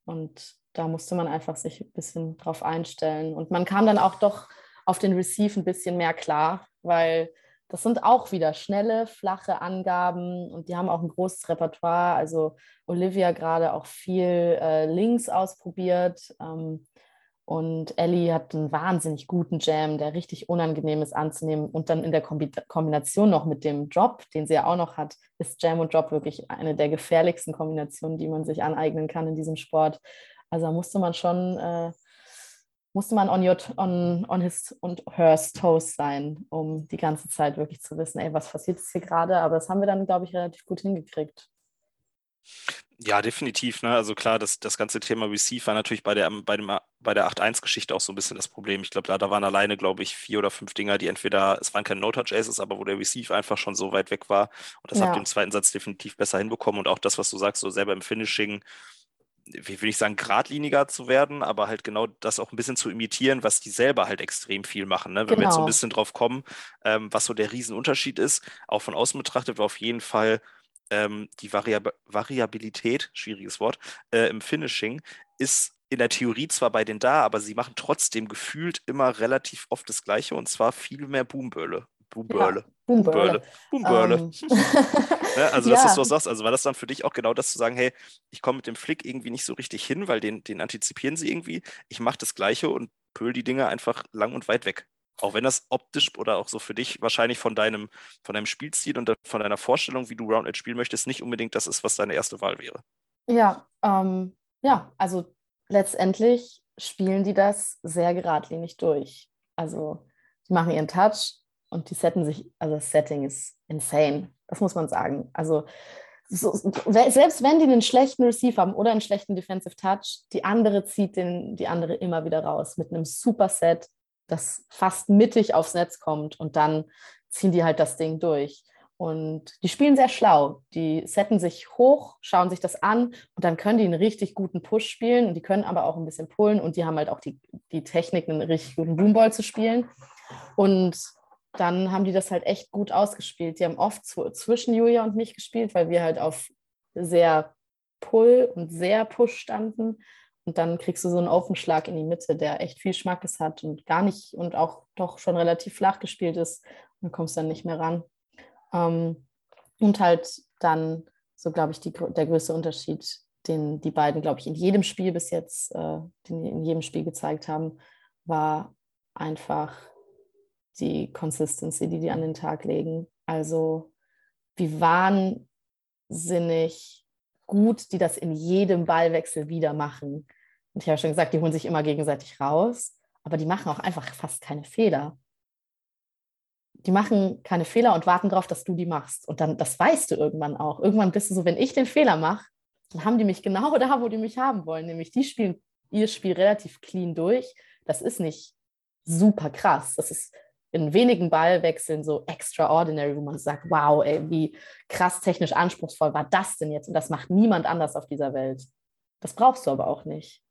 Und da musste man einfach sich ein bisschen drauf einstellen. Und man kam dann auch doch auf den Receive ein bisschen mehr klar, weil das sind auch wieder schnelle, flache Angaben und die haben auch ein großes Repertoire. Also Olivia gerade auch viel äh, Links ausprobiert. Ähm, und Ellie hat einen wahnsinnig guten Jam, der richtig unangenehm ist anzunehmen. Und dann in der Kombination noch mit dem Drop, den sie ja auch noch hat, ist Jam und Drop wirklich eine der gefährlichsten Kombinationen, die man sich aneignen kann in diesem Sport. Also da musste man schon, äh, musste man on, your, on, on his und hers toes sein, um die ganze Zeit wirklich zu wissen, ey, was passiert jetzt hier gerade? Aber das haben wir dann, glaube ich, relativ gut hingekriegt. Ja, definitiv. Ne? Also klar, das, das ganze Thema Receive war natürlich bei der, bei bei der 8-1-Geschichte auch so ein bisschen das Problem. Ich glaube, da, da waren alleine, glaube ich, vier oder fünf Dinger, die entweder, es waren keine No-Touch-Aces, aber wo der Receive einfach schon so weit weg war. Und das ja. habt ihr im zweiten Satz definitiv besser hinbekommen. Und auch das, was du sagst, so selber im Finishing, wie will ich sagen, geradliniger zu werden, aber halt genau das auch ein bisschen zu imitieren, was die selber halt extrem viel machen. Ne? Wenn genau. wir jetzt so ein genau. bisschen drauf kommen, ähm, was so der Riesenunterschied ist, auch von außen betrachtet, war auf jeden Fall ähm, die Variab Variabilität, schwieriges Wort, äh, im Finishing ist in der Theorie zwar bei denen da, aber sie machen trotzdem gefühlt immer relativ oft das Gleiche und zwar viel mehr Boombölle. Boombölle. Ja, Boombölle. Boombölle. Um. Ähm. ne? Also, das ja. ist, was du sagst. Also, war das dann für dich auch genau das zu sagen, hey, ich komme mit dem Flick irgendwie nicht so richtig hin, weil den, den antizipieren sie irgendwie. Ich mache das Gleiche und pöl die Dinge einfach lang und weit weg. Auch wenn das optisch oder auch so für dich wahrscheinlich von deinem, von deinem Spielstil und von deiner Vorstellung, wie du Rounded spielen möchtest, nicht unbedingt das ist, was deine erste Wahl wäre. Ja, ähm, ja, also letztendlich spielen die das sehr geradlinig durch. Also die machen ihren Touch und die setten sich, also das Setting ist insane, das muss man sagen. Also so, selbst wenn die einen schlechten Receiver haben oder einen schlechten Defensive Touch, die andere zieht den, die andere immer wieder raus mit einem super Set, das fast mittig aufs Netz kommt und dann ziehen die halt das Ding durch. Und die spielen sehr schlau. Die setzen sich hoch, schauen sich das an und dann können die einen richtig guten Push spielen und die können aber auch ein bisschen pullen und die haben halt auch die, die Technik, einen richtig guten Boomball zu spielen. Und dann haben die das halt echt gut ausgespielt. Die haben oft zu, zwischen Julia und mich gespielt, weil wir halt auf sehr Pull und sehr Push standen. Und dann kriegst du so einen Aufenschlag in die Mitte, der echt viel Schmackes hat und gar nicht und auch doch schon relativ flach gespielt ist. Und du kommst dann nicht mehr ran. Ähm, und halt dann, so glaube ich, die, der größte Unterschied, den die beiden, glaube ich, in jedem Spiel bis jetzt, äh, den in jedem Spiel gezeigt haben, war einfach die Consistency, die die an den Tag legen. Also wie wahnsinnig gut die das in jedem Ballwechsel wieder machen. Und ich habe schon gesagt, die holen sich immer gegenseitig raus, aber die machen auch einfach fast keine Fehler. Die machen keine Fehler und warten darauf, dass du die machst. Und dann, das weißt du irgendwann auch. Irgendwann bist du so, wenn ich den Fehler mache, dann haben die mich genau da, wo die mich haben wollen. Nämlich die spielen ihr Spiel relativ clean durch. Das ist nicht super krass. Das ist in wenigen Ballwechseln so extraordinary, wo man sagt, wow, ey, wie krass technisch anspruchsvoll war das denn jetzt? Und das macht niemand anders auf dieser Welt. Das brauchst du aber auch nicht.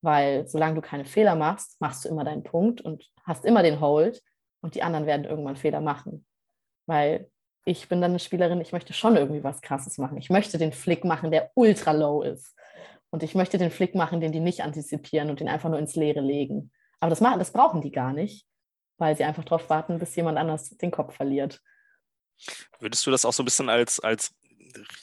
Weil solange du keine Fehler machst, machst du immer deinen Punkt und hast immer den Hold und die anderen werden irgendwann Fehler machen. Weil ich bin dann eine Spielerin, ich möchte schon irgendwie was Krasses machen. Ich möchte den Flick machen, der ultra low ist. Und ich möchte den Flick machen, den die nicht antizipieren und den einfach nur ins Leere legen. Aber das, machen, das brauchen die gar nicht, weil sie einfach darauf warten, bis jemand anders den Kopf verliert. Würdest du das auch so ein bisschen als, als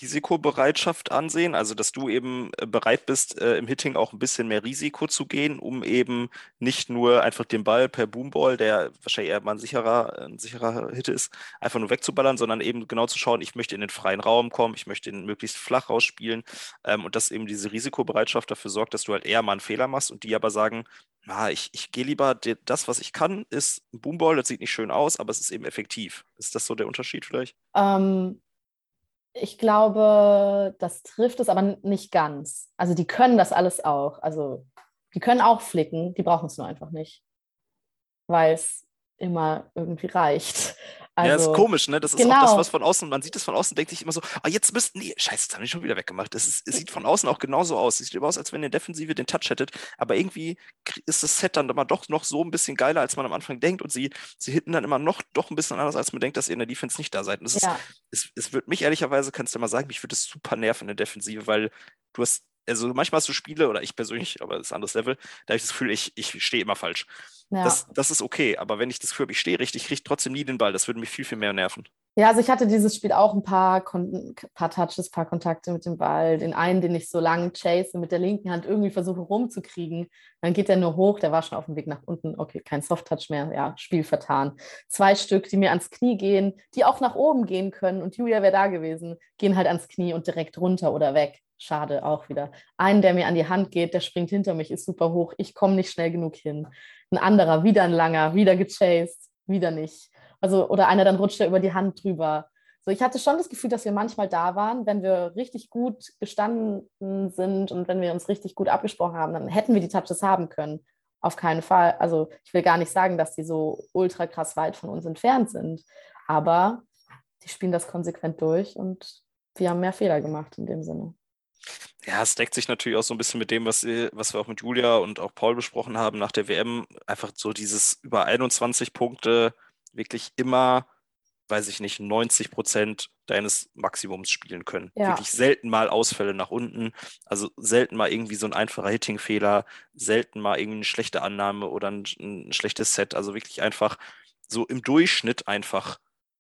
Risikobereitschaft ansehen, also dass du eben äh, bereit bist, äh, im Hitting auch ein bisschen mehr Risiko zu gehen, um eben nicht nur einfach den Ball per Boomball, der wahrscheinlich eher mal ein sicherer, ein sicherer Hit ist, einfach nur wegzuballern, sondern eben genau zu schauen, ich möchte in den freien Raum kommen, ich möchte ihn möglichst flach rausspielen ähm, und dass eben diese Risikobereitschaft dafür sorgt, dass du halt eher mal einen Fehler machst und die aber sagen, ah, ich, ich gehe lieber, das, was ich kann, ist ein Boomball, das sieht nicht schön aus, aber es ist eben effektiv. Ist das so der Unterschied vielleicht? Ähm, ich glaube, das trifft es aber nicht ganz. Also die können das alles auch. Also die können auch flicken, die brauchen es nur einfach nicht. Weil es immer irgendwie reicht. Also, ja, ist also, komisch, ne? Das ist genau. auch das, genau. was von außen, man sieht es von außen, denkt sich immer so, ah, jetzt müssten die, scheiße, das haben die schon wieder weggemacht. Es, ist, es sieht von außen auch genauso aus. Es sieht aus, als wenn ihr Defensive den Touch hättet, aber irgendwie ist das Set dann immer doch noch so ein bisschen geiler, als man am Anfang denkt und sie, sie hitten dann immer noch doch ein bisschen anders, als man denkt, dass ihr in der Defense nicht da seid. Und es, ja. ist, es, es wird mich ehrlicherweise, kannst du mal sagen, mich würde es super nerven in der Defensive, weil du hast also manchmal hast du Spiele, oder ich persönlich, aber das ist ein anderes Level, da habe ich das Gefühl, ich, ich stehe immer falsch. Ja. Das, das ist okay, aber wenn ich das Gefühl habe, ich stehe richtig, ich kriege trotzdem nie den Ball, das würde mich viel, viel mehr nerven. Ja, also ich hatte dieses Spiel auch ein paar, paar Touches, paar Kontakte mit dem Ball. Den einen, den ich so lang chase mit der linken Hand irgendwie versuche rumzukriegen. Dann geht er nur hoch, der war schon auf dem Weg nach unten. Okay, kein Soft-Touch mehr. Ja, Spiel vertan. Zwei Stück, die mir ans Knie gehen, die auch nach oben gehen können. Und Julia wäre da gewesen, gehen halt ans Knie und direkt runter oder weg. Schade, auch wieder. Einen, der mir an die Hand geht, der springt hinter mich, ist super hoch. Ich komme nicht schnell genug hin. Ein anderer, wieder ein langer, wieder gechased, wieder nicht. Also, oder einer, dann rutscht er über die Hand drüber. So, ich hatte schon das Gefühl, dass wir manchmal da waren, wenn wir richtig gut gestanden sind und wenn wir uns richtig gut abgesprochen haben, dann hätten wir die Touches haben können. Auf keinen Fall. Also ich will gar nicht sagen, dass die so ultra krass weit von uns entfernt sind. Aber die spielen das konsequent durch und wir haben mehr Fehler gemacht in dem Sinne. Ja, es deckt sich natürlich auch so ein bisschen mit dem, was, was wir auch mit Julia und auch Paul besprochen haben nach der WM. Einfach so dieses über 21 Punkte wirklich immer, weiß ich nicht, 90 Prozent deines Maximums spielen können. Ja. Wirklich selten mal Ausfälle nach unten, also selten mal irgendwie so ein einfacher Hitting-Fehler, selten mal irgendwie eine schlechte Annahme oder ein, ein schlechtes Set. Also wirklich einfach so im Durchschnitt einfach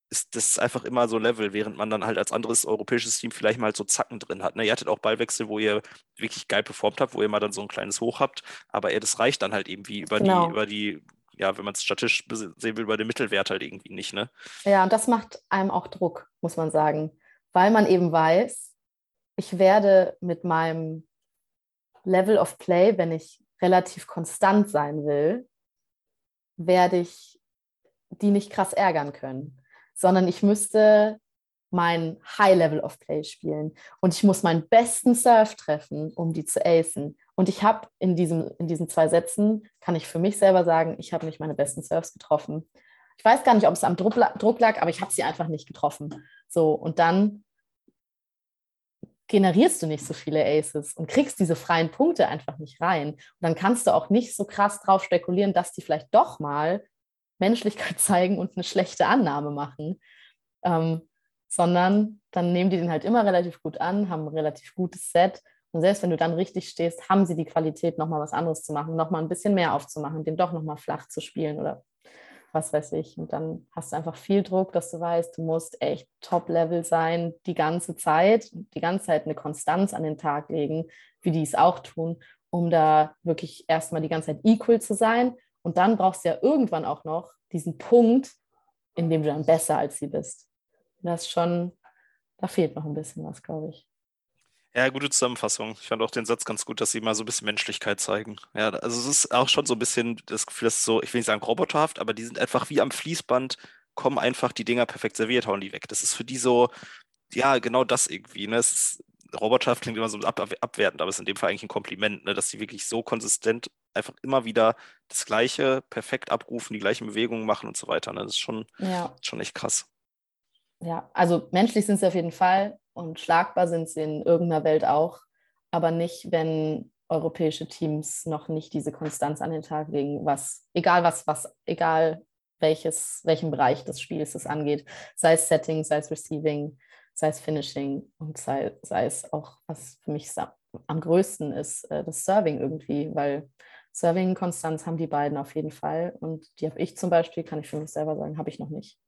ist das ist einfach immer so Level, während man dann halt als anderes europäisches Team vielleicht mal so Zacken drin hat. Ne? Ihr hattet auch Ballwechsel, wo ihr wirklich geil performt habt, wo ihr mal dann so ein kleines Hoch habt, aber ja, das reicht dann halt eben wie über genau. die, über die, ja, wenn man es statistisch sehen will, über den Mittelwert halt irgendwie nicht, ne? Ja, und das macht einem auch Druck, muss man sagen. Weil man eben weiß, ich werde mit meinem Level of Play, wenn ich relativ konstant sein will, werde ich die nicht krass ärgern können sondern ich müsste mein High Level of Play spielen und ich muss meinen besten Surf treffen, um die zu acen. Und ich habe in, in diesen zwei Sätzen, kann ich für mich selber sagen, ich habe nicht meine besten Surfs getroffen. Ich weiß gar nicht, ob es am Druck lag, aber ich habe sie einfach nicht getroffen. So, und dann generierst du nicht so viele Aces und kriegst diese freien Punkte einfach nicht rein. Und dann kannst du auch nicht so krass drauf spekulieren, dass die vielleicht doch mal Menschlichkeit zeigen und eine schlechte Annahme machen, ähm, sondern dann nehmen die den halt immer relativ gut an, haben ein relativ gutes Set. Und selbst wenn du dann richtig stehst, haben sie die Qualität, nochmal was anderes zu machen, nochmal ein bisschen mehr aufzumachen, den doch nochmal flach zu spielen oder was weiß ich. Und dann hast du einfach viel Druck, dass du weißt, du musst echt Top-Level sein, die ganze Zeit, die ganze Zeit eine Konstanz an den Tag legen, wie die es auch tun, um da wirklich erstmal die ganze Zeit equal zu sein und dann brauchst du ja irgendwann auch noch diesen Punkt, in dem du dann besser als sie bist. das ist schon, da fehlt noch ein bisschen was, glaube ich. Ja, gute Zusammenfassung. Ich fand auch den Satz ganz gut, dass sie mal so ein bisschen Menschlichkeit zeigen. Ja, also es ist auch schon so ein bisschen das Gefühl, dass so, ich will nicht sagen roboterhaft, aber die sind einfach wie am Fließband, kommen einfach die Dinger perfekt serviert, hauen die weg. Das ist für die so, ja, genau das irgendwie. Ne? Ist, roboterhaft klingt immer so ab, abwertend, aber es ist in dem Fall eigentlich ein Kompliment, ne? dass sie wirklich so konsistent einfach immer wieder das Gleiche perfekt abrufen, die gleichen Bewegungen machen und so weiter. Ne? Das ist schon, ja. schon echt krass. Ja, also menschlich sind sie auf jeden Fall und schlagbar sind sie in irgendeiner Welt auch, aber nicht, wenn europäische Teams noch nicht diese Konstanz an den Tag legen, was, egal was, was, egal welches, welchen Bereich des Spiels es angeht, sei es Setting, sei es Receiving, sei es Finishing und sei, sei es auch, was für mich am größten ist, äh, das Serving irgendwie, weil Serving-Konstanz haben die beiden auf jeden Fall und die habe ich zum Beispiel, kann ich für mich selber sagen, habe ich noch nicht.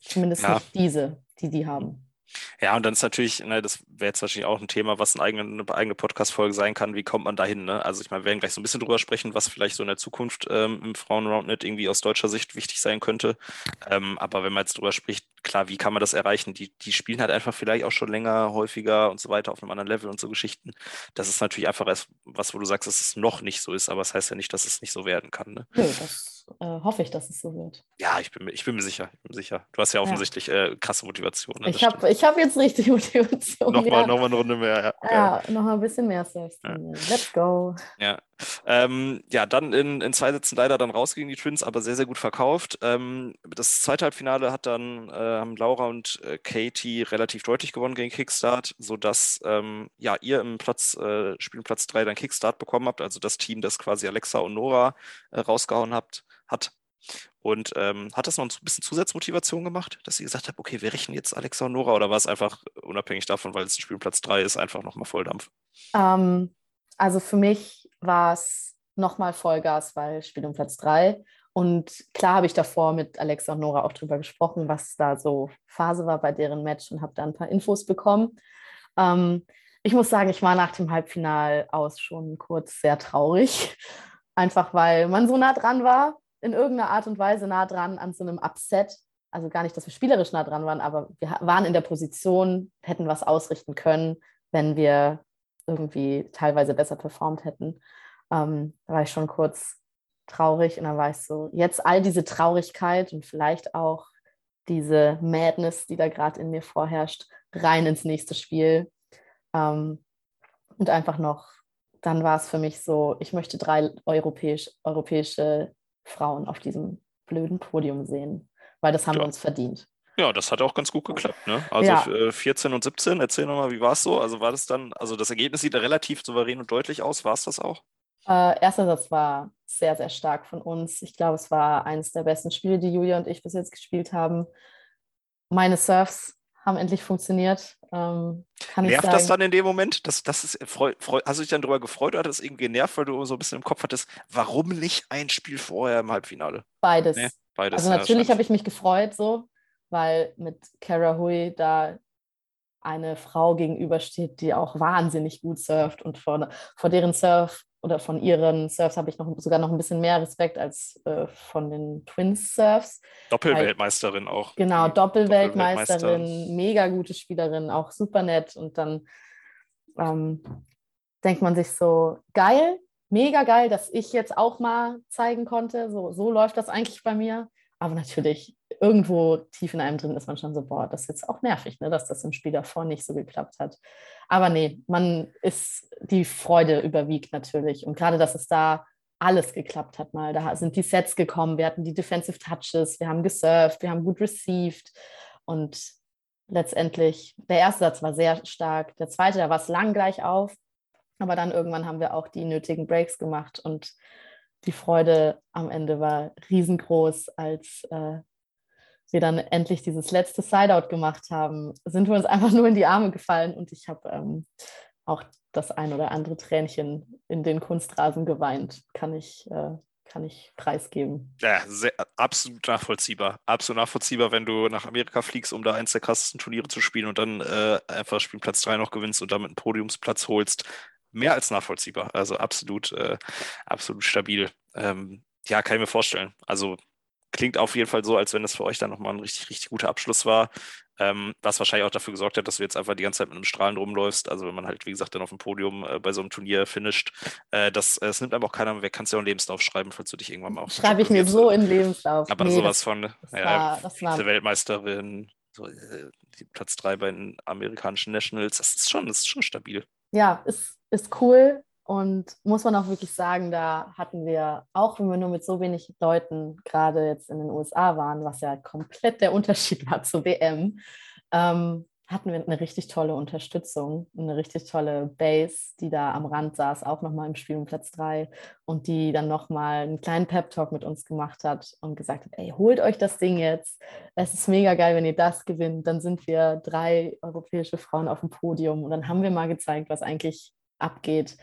Zumindest ja. nicht diese, die die haben. Ja, und dann ist natürlich, ne, das wäre jetzt wahrscheinlich auch ein Thema, was eine eigene, eine eigene Podcast-Folge sein kann. Wie kommt man dahin? Ne? Also, ich meine, wir werden gleich so ein bisschen drüber sprechen, was vielleicht so in der Zukunft ähm, im Frauen-Roundnet irgendwie aus deutscher Sicht wichtig sein könnte. Ähm, aber wenn man jetzt drüber spricht, klar, wie kann man das erreichen? Die, die spielen halt einfach vielleicht auch schon länger, häufiger und so weiter auf einem anderen Level und so Geschichten. Das ist natürlich einfach was, wo du sagst, dass es noch nicht so ist, aber es das heißt ja nicht, dass es nicht so werden kann. Ne? Nö, das äh, hoffe ich, dass es so wird. Ja, ich bin, ich bin mir sicher. Ich bin sicher. Du hast ja offensichtlich ja. Äh, krasse Motivation. Ne? Ich habe hab jetzt richtig Motivation. Nochmal ja. noch eine Runde mehr. Ja, ja noch ein bisschen mehr selbst. Ja. Let's go. Ja, ähm, ja dann in, in zwei Sätzen leider dann raus gegen die Twins, aber sehr, sehr gut verkauft. Ähm, das zweite Halbfinale hat dann äh, haben Laura und äh, Katie relativ deutlich gewonnen gegen Kickstart, sodass ähm, ja, ihr im Platz, äh, Spielplatz 3 dann Kickstart bekommen habt, also das Team, das quasi Alexa und Nora äh, rausgehauen habt, hat. Und ähm, hat das noch ein bisschen Zusatzmotivation gemacht, dass sie gesagt hat, okay, wir rechnen jetzt Alexa und Nora oder war es einfach unabhängig davon, weil es Spielplatz 3 ist, einfach nochmal Volldampf? Ähm, also für mich war es nochmal Vollgas, weil Spiel um Platz 3. Und klar habe ich davor mit Alexa und Nora auch drüber gesprochen, was da so Phase war bei deren Match und habe da ein paar Infos bekommen. Ähm, ich muss sagen, ich war nach dem Halbfinal aus schon kurz sehr traurig. Einfach weil man so nah dran war in irgendeiner Art und Weise nah dran an so einem Upset. Also gar nicht, dass wir spielerisch nah dran waren, aber wir waren in der Position, hätten was ausrichten können, wenn wir irgendwie teilweise besser performt hätten. Ähm, da war ich schon kurz traurig und dann war ich so, jetzt all diese Traurigkeit und vielleicht auch diese Madness, die da gerade in mir vorherrscht, rein ins nächste Spiel. Ähm, und einfach noch, dann war es für mich so, ich möchte drei europäisch, europäische Frauen auf diesem blöden Podium sehen, weil das haben ja. wir uns verdient. Ja, das hat auch ganz gut geklappt. Ne? Also ja. 14 und 17, erzähl nochmal, wie war es so? Also war das dann, also das Ergebnis sieht relativ souverän und deutlich aus. War es das auch? Äh, erster Satz war sehr, sehr stark von uns. Ich glaube, es war eines der besten Spiele, die Julia und ich bis jetzt gespielt haben. Meine Surfs haben endlich funktioniert. Ähm, Nervt das dann in dem Moment? Das, das ist, freu, freu, hast du dich dann darüber gefreut oder hat das irgendwie genervt, weil du so ein bisschen im Kopf hattest, warum nicht ein Spiel vorher im Halbfinale? Beides. Nee, beides also natürlich habe ich mich gefreut so, weil mit Kara Hui da eine Frau gegenübersteht, die auch wahnsinnig gut surft und vor, vor deren Surf oder von ihren Surfs habe ich noch, sogar noch ein bisschen mehr Respekt als äh, von den Twins-Surfs. Doppelweltmeisterin auch. Genau, Doppelweltmeisterin, mega gute Spielerin, auch super nett. Und dann ähm, denkt man sich so, geil, mega geil, dass ich jetzt auch mal zeigen konnte. So, so läuft das eigentlich bei mir. Aber natürlich, irgendwo tief in einem drin ist man schon so, boah, das ist jetzt auch nervig, ne, dass das im Spiel davor nicht so geklappt hat. Aber nee, man ist, die Freude überwiegt natürlich. Und gerade, dass es da alles geklappt hat mal. Da sind die Sets gekommen, wir hatten die Defensive Touches, wir haben gesurft, wir haben gut received. Und letztendlich, der erste Satz war sehr stark, der zweite, da war es lang gleich auf. Aber dann irgendwann haben wir auch die nötigen Breaks gemacht und die Freude am Ende war riesengroß, als äh, wir dann endlich dieses letzte Sideout gemacht haben, sind wir uns einfach nur in die Arme gefallen und ich habe ähm, auch das ein oder andere Tränchen in den Kunstrasen geweint, kann ich, äh, kann ich preisgeben. Ja, sehr, absolut nachvollziehbar. Absolut nachvollziehbar, wenn du nach Amerika fliegst, um da eins der krassesten Turniere zu spielen und dann äh, einfach Spielplatz 3 noch gewinnst und damit einen Podiumsplatz holst mehr als nachvollziehbar. Also absolut, äh, absolut stabil. Ähm, ja, kann ich mir vorstellen. Also klingt auf jeden Fall so, als wenn das für euch dann nochmal ein richtig, richtig guter Abschluss war. Ähm, was wahrscheinlich auch dafür gesorgt hat, dass du jetzt einfach die ganze Zeit mit einem Strahlen rumläufst. Also wenn man halt, wie gesagt, dann auf dem Podium äh, bei so einem Turnier finisht, äh, das, äh, das nimmt einem auch keiner mehr. Kannst ja auch einen Lebenslauf schreiben, falls du dich irgendwann mal auch. Schreibe ich mir so in Lebenslauf. Aber nee, sowas das, von das ja, war, Weltmeisterin, so, äh, Platz drei bei den amerikanischen Nationals, das ist schon, das ist schon stabil. Ja, ist ist cool und muss man auch wirklich sagen, da hatten wir, auch wenn wir nur mit so wenig Leuten gerade jetzt in den USA waren, was ja komplett der Unterschied war zur WM, ähm, hatten wir eine richtig tolle Unterstützung, eine richtig tolle Base, die da am Rand saß, auch nochmal im Spiel um Platz 3 und die dann nochmal einen kleinen Pep-Talk mit uns gemacht hat und gesagt hat, ey, holt euch das Ding jetzt, es ist mega geil, wenn ihr das gewinnt, dann sind wir drei europäische Frauen auf dem Podium und dann haben wir mal gezeigt, was eigentlich abgeht.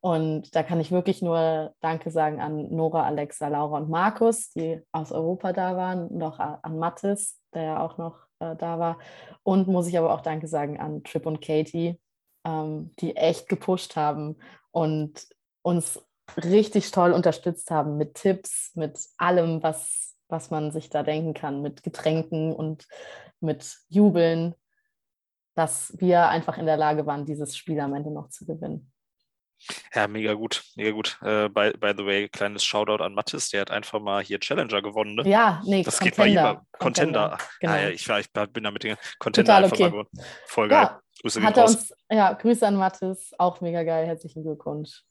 Und da kann ich wirklich nur Danke sagen an Nora, Alexa, Laura und Markus, die aus Europa da waren, auch an Mathis, der ja auch noch äh, da war. Und muss ich aber auch Danke sagen an Trip und Katie, ähm, die echt gepusht haben und uns richtig toll unterstützt haben mit Tipps, mit allem, was, was man sich da denken kann, mit Getränken und mit Jubeln, dass wir einfach in der Lage waren, dieses Spiel am Ende noch zu gewinnen. Ja, mega gut, mega gut. Äh, by, by the way, kleines Shoutout an Mathis, der hat einfach mal hier Challenger gewonnen. Ne? Ja, nee, das Contender. geht bei ihm. Contender. Contender, genau. Ah, ja, ich, ich bin da mit den Contender Total einfach okay. mal gewonnen. Voll geil. Ja, Grüße hat er uns, ja, Grüße an Mathis, auch mega geil, herzlichen Glückwunsch.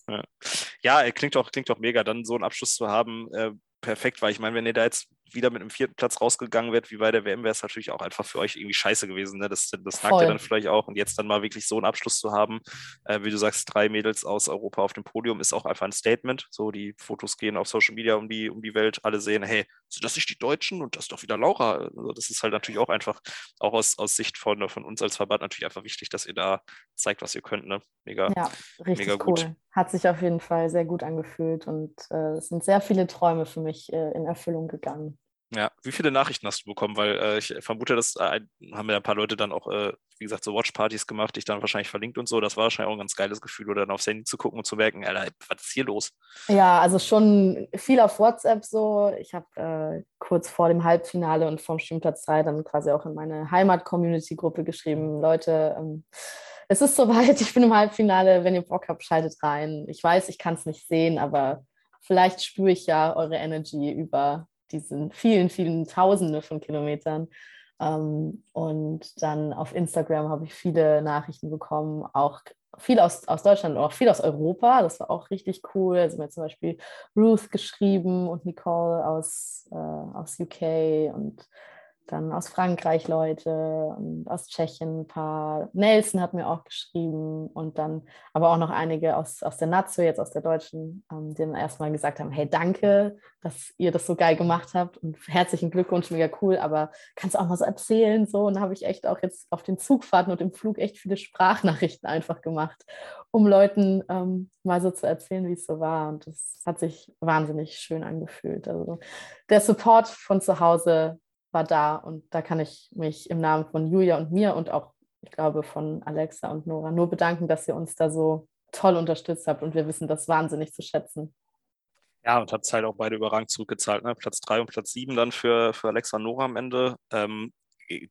Ja, er klingt auch, klingt mega, dann so einen Abschluss zu haben. Äh, perfekt, weil ich meine, wenn ihr da jetzt wieder mit einem vierten Platz rausgegangen wärt, wie bei der WM, wäre es natürlich auch einfach für euch irgendwie scheiße gewesen. Ne? Das, das nagt ja dann vielleicht auch. Und jetzt dann mal wirklich so einen Abschluss zu haben, äh, wie du sagst, drei Mädels aus Europa auf dem Podium, ist auch einfach ein Statement. So, die Fotos gehen auf Social Media um die, um die Welt, alle sehen, hey, sind das nicht die Deutschen und das ist doch wieder Laura. Also das ist halt natürlich auch einfach, auch aus, aus Sicht von, von uns als Verband natürlich einfach wichtig, dass ihr da zeigt, was ihr könnt. Ne? Mega. Ja, richtig mega gut. cool. Hat sich auf jeden Fall sehr gut angefühlt und äh, es sind sehr viele Träume für mich äh, in Erfüllung gegangen. Ja, wie viele Nachrichten hast du bekommen? Weil äh, ich vermute, dass äh, haben ja ein paar Leute dann auch, äh, wie gesagt, so Watchpartys gemacht, dich dann wahrscheinlich verlinkt und so. Das war wahrscheinlich auch ein ganz geiles Gefühl, oder dann aufs Handy zu gucken und zu merken, Alter, was ist hier los? Ja, also schon viel auf WhatsApp so. Ich habe äh, kurz vor dem Halbfinale und vom Stimmplatz 3 dann quasi auch in meine Heimat-Community-Gruppe geschrieben, Leute, ähm, es ist soweit, ich bin im Halbfinale, wenn ihr Bock habt, schaltet rein. Ich weiß, ich kann es nicht sehen, aber vielleicht spüre ich ja eure Energy über diesen vielen, vielen Tausende von Kilometern. Ähm, und dann auf Instagram habe ich viele Nachrichten bekommen, auch viel aus, aus Deutschland und auch viel aus Europa. Das war auch richtig cool. Also mir zum Beispiel Ruth geschrieben und Nicole aus, äh, aus UK und dann aus Frankreich Leute und aus Tschechien ein paar. Nelson hat mir auch geschrieben und dann aber auch noch einige aus, aus der Nazio, jetzt aus der deutschen, ähm, die dann erstmal gesagt haben, hey, danke, dass ihr das so geil gemacht habt und herzlichen Glückwunsch, mega cool, aber kannst du auch mal so erzählen so und habe ich echt auch jetzt auf den Zugfahrten und im Flug echt viele Sprachnachrichten einfach gemacht, um Leuten ähm, mal so zu erzählen, wie es so war und das hat sich wahnsinnig schön angefühlt. Also der Support von zu Hause war da und da kann ich mich im Namen von Julia und mir und auch, ich glaube, von Alexa und Nora nur bedanken, dass ihr uns da so toll unterstützt habt und wir wissen das wahnsinnig zu schätzen. Ja, und hat es halt auch beide überragend zurückgezahlt. Ne? Platz 3 und Platz 7 dann für, für Alexa und Nora am Ende. Ähm,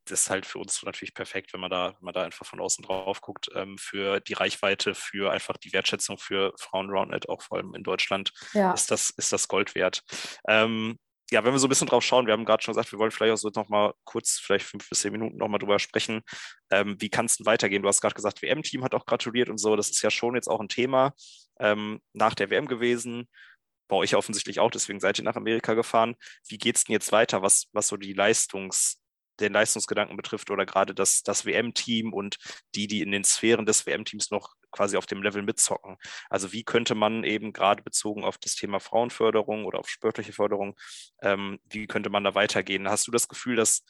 das ist halt für uns natürlich perfekt, wenn man da, wenn man da einfach von außen drauf guckt, ähm, für die Reichweite, für einfach die Wertschätzung für Frauen Roundnet, auch vor allem in Deutschland, Ja, ist, das, ist das Gold wert. Ähm, ja, wenn wir so ein bisschen drauf schauen, wir haben gerade schon gesagt, wir wollen vielleicht auch so noch mal kurz, vielleicht fünf bis zehn Minuten noch mal drüber sprechen. Ähm, wie kann es denn weitergehen? Du hast gerade gesagt, WM-Team hat auch gratuliert und so. Das ist ja schon jetzt auch ein Thema ähm, nach der WM gewesen. Bei euch offensichtlich auch, deswegen seid ihr nach Amerika gefahren. Wie geht es denn jetzt weiter, was, was so die Leistungs, den Leistungsgedanken betrifft oder gerade das, das WM-Team und die, die in den Sphären des WM-Teams noch quasi auf dem Level mitzocken. Also wie könnte man eben gerade bezogen auf das Thema Frauenförderung oder auf sportliche Förderung, ähm, wie könnte man da weitergehen? Hast du das Gefühl, dass,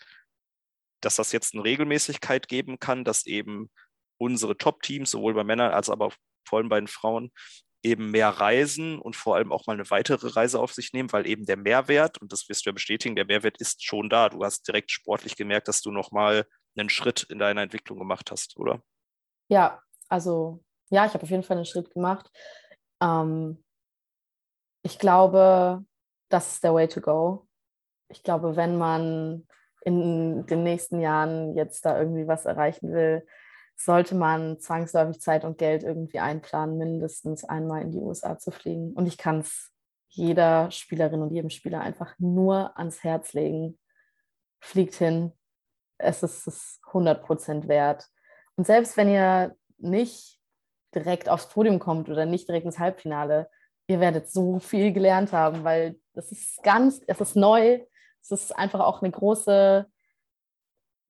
dass das jetzt eine Regelmäßigkeit geben kann, dass eben unsere Top-Teams, sowohl bei Männern als aber vor allem bei den Frauen, eben mehr reisen und vor allem auch mal eine weitere Reise auf sich nehmen, weil eben der Mehrwert, und das wirst du ja bestätigen, der Mehrwert ist schon da. Du hast direkt sportlich gemerkt, dass du nochmal einen Schritt in deiner Entwicklung gemacht hast, oder? ja, also ja, ich habe auf jeden Fall einen Schritt gemacht. Ähm, ich glaube, das ist der Way to go. Ich glaube, wenn man in den nächsten Jahren jetzt da irgendwie was erreichen will, sollte man zwangsläufig Zeit und Geld irgendwie einplanen, mindestens einmal in die USA zu fliegen. Und ich kann es jeder Spielerin und jedem Spieler einfach nur ans Herz legen. Fliegt hin. Es ist es 100% wert. Und selbst wenn ihr nicht direkt aufs Podium kommt oder nicht direkt ins Halbfinale, ihr werdet so viel gelernt haben, weil das ist ganz, es ist neu, es ist einfach auch eine große,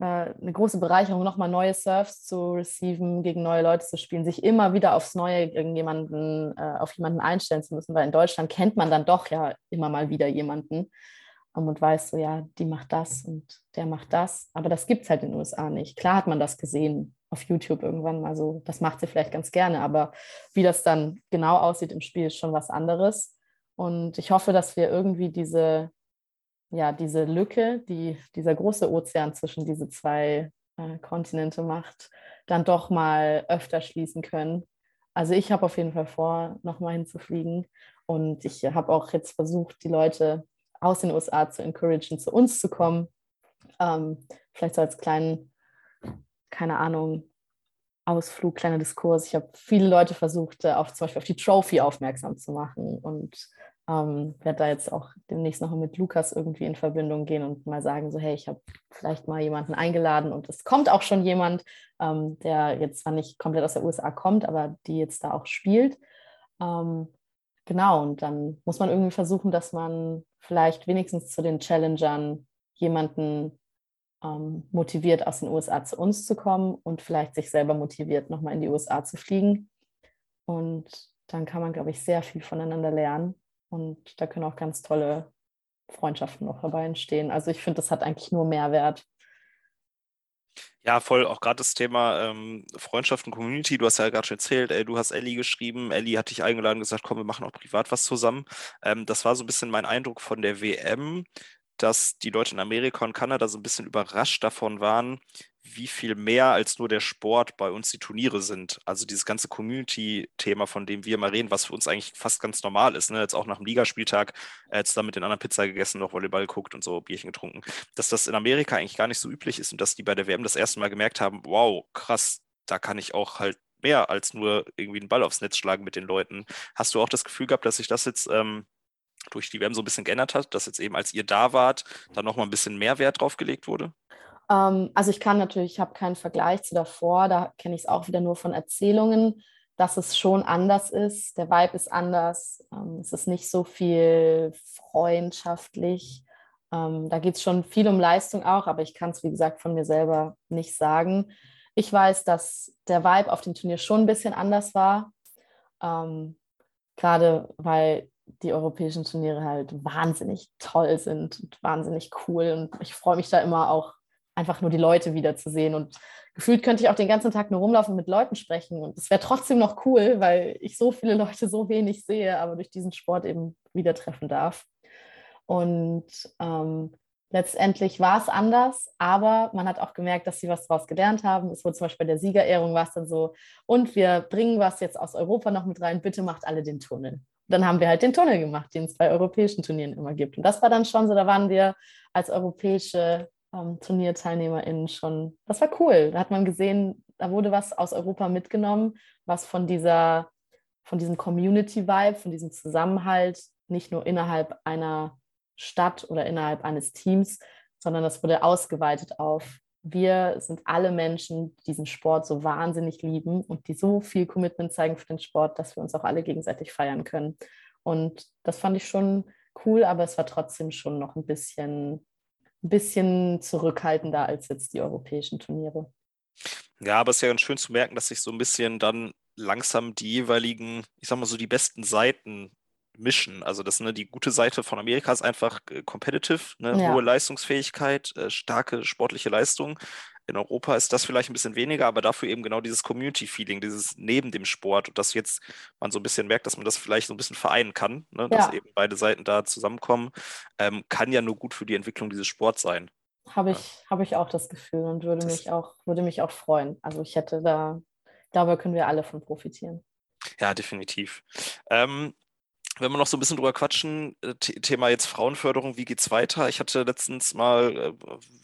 äh, eine große Bereicherung, nochmal neue Surfs zu receiven, gegen neue Leute zu spielen, sich immer wieder aufs Neue irgendjemanden, äh, auf jemanden einstellen zu müssen, weil in Deutschland kennt man dann doch ja immer mal wieder jemanden um, und weiß so, ja, die macht das und der macht das, aber das gibt es halt in den USA nicht. Klar hat man das gesehen auf YouTube irgendwann mal so, das macht sie vielleicht ganz gerne, aber wie das dann genau aussieht im Spiel, ist schon was anderes. Und ich hoffe, dass wir irgendwie diese, ja, diese Lücke, die dieser große Ozean zwischen diese zwei äh, Kontinente macht, dann doch mal öfter schließen können. Also ich habe auf jeden Fall vor, nochmal hinzufliegen. Und ich habe auch jetzt versucht, die Leute aus den USA zu encouragen, zu uns zu kommen. Ähm, vielleicht so als kleinen, keine Ahnung, Ausflug, kleiner Diskurs. Ich habe viele Leute versucht, äh, auf, zum Beispiel auf die Trophy aufmerksam zu machen und ähm, werde da jetzt auch demnächst noch mit Lukas irgendwie in Verbindung gehen und mal sagen, so hey, ich habe vielleicht mal jemanden eingeladen und es kommt auch schon jemand, ähm, der jetzt zwar nicht komplett aus der USA kommt, aber die jetzt da auch spielt. Ähm, genau, und dann muss man irgendwie versuchen, dass man vielleicht wenigstens zu den Challengern jemanden ähm, motiviert, aus den USA zu uns zu kommen und vielleicht sich selber motiviert, nochmal in die USA zu fliegen. Und dann kann man, glaube ich, sehr viel voneinander lernen. Und da können auch ganz tolle Freundschaften noch dabei entstehen. Also ich finde, das hat eigentlich nur Mehrwert. Ja, voll. Auch gerade das Thema ähm, Freundschaft und Community. Du hast ja gerade schon erzählt, ey, du hast Ellie geschrieben. Ellie hat dich eingeladen und gesagt, komm, wir machen auch privat was zusammen. Ähm, das war so ein bisschen mein Eindruck von der WM, dass die Leute in Amerika und Kanada so ein bisschen überrascht davon waren, wie viel mehr als nur der Sport bei uns die Turniere sind. Also dieses ganze Community-Thema, von dem wir mal reden, was für uns eigentlich fast ganz normal ist. Ne? Jetzt auch nach dem Ligaspieltag äh, zusammen mit den anderen Pizza gegessen, noch Volleyball geguckt und so Bierchen getrunken. Dass das in Amerika eigentlich gar nicht so üblich ist und dass die bei der WM das erste Mal gemerkt haben, wow, krass, da kann ich auch halt mehr als nur irgendwie einen Ball aufs Netz schlagen mit den Leuten. Hast du auch das Gefühl gehabt, dass sich das jetzt ähm, durch die WM so ein bisschen geändert hat, dass jetzt eben, als ihr da wart, da nochmal ein bisschen mehr Wert drauf gelegt wurde? Ähm, also ich kann natürlich, ich habe keinen Vergleich zu davor, da kenne ich es auch wieder nur von Erzählungen, dass es schon anders ist. Der Vibe ist anders. Ähm, es ist nicht so viel freundschaftlich. Ähm, da geht es schon viel um Leistung auch, aber ich kann es, wie gesagt, von mir selber nicht sagen. Ich weiß, dass der Vibe auf dem Turnier schon ein bisschen anders war. Ähm, gerade weil die europäischen Turniere halt wahnsinnig toll sind und wahnsinnig cool. Und ich freue mich da immer auch einfach nur die Leute wiederzusehen. Und gefühlt könnte ich auch den ganzen Tag nur rumlaufen und mit Leuten sprechen. Und es wäre trotzdem noch cool, weil ich so viele Leute so wenig sehe, aber durch diesen Sport eben wieder treffen darf. Und ähm, letztendlich war es anders, aber man hat auch gemerkt, dass sie was daraus gelernt haben. Es wurde zum Beispiel bei der Siegerehrung war es dann so, und wir bringen was jetzt aus Europa noch mit rein, bitte macht alle den Tunnel. Dann haben wir halt den Tunnel gemacht, den es bei europäischen Turnieren immer gibt. Und das war dann schon so, da waren wir als europäische ähm, TurnierteilnehmerInnen schon, das war cool. Da hat man gesehen, da wurde was aus Europa mitgenommen, was von dieser, von diesem Community-Vibe, von diesem Zusammenhalt, nicht nur innerhalb einer Stadt oder innerhalb eines Teams, sondern das wurde ausgeweitet auf wir sind alle Menschen, die diesen Sport so wahnsinnig lieben und die so viel Commitment zeigen für den Sport, dass wir uns auch alle gegenseitig feiern können. Und das fand ich schon cool, aber es war trotzdem schon noch ein bisschen ein bisschen zurückhaltender als jetzt die europäischen Turniere. Ja, aber es ist ja ganz schön zu merken, dass sich so ein bisschen dann langsam die jeweiligen, ich sag mal so, die besten Seiten mischen. Also das ne, die gute Seite von Amerika ist einfach äh, competitive, ne, ja. hohe Leistungsfähigkeit, äh, starke sportliche Leistung. In Europa ist das vielleicht ein bisschen weniger, aber dafür eben genau dieses Community-Feeling, dieses neben dem Sport und dass jetzt man so ein bisschen merkt, dass man das vielleicht so ein bisschen vereinen kann, ne? dass ja. eben beide Seiten da zusammenkommen, ähm, kann ja nur gut für die Entwicklung dieses Sports sein. Habe ich, ja. Hab ich auch das Gefühl und würde das mich auch, würde mich auch freuen. Also ich hätte da, darüber können wir alle von profitieren. Ja, definitiv. Ähm, wenn wir noch so ein bisschen drüber quatschen, äh, Thema jetzt Frauenförderung, wie geht's weiter? Ich hatte letztens mal äh,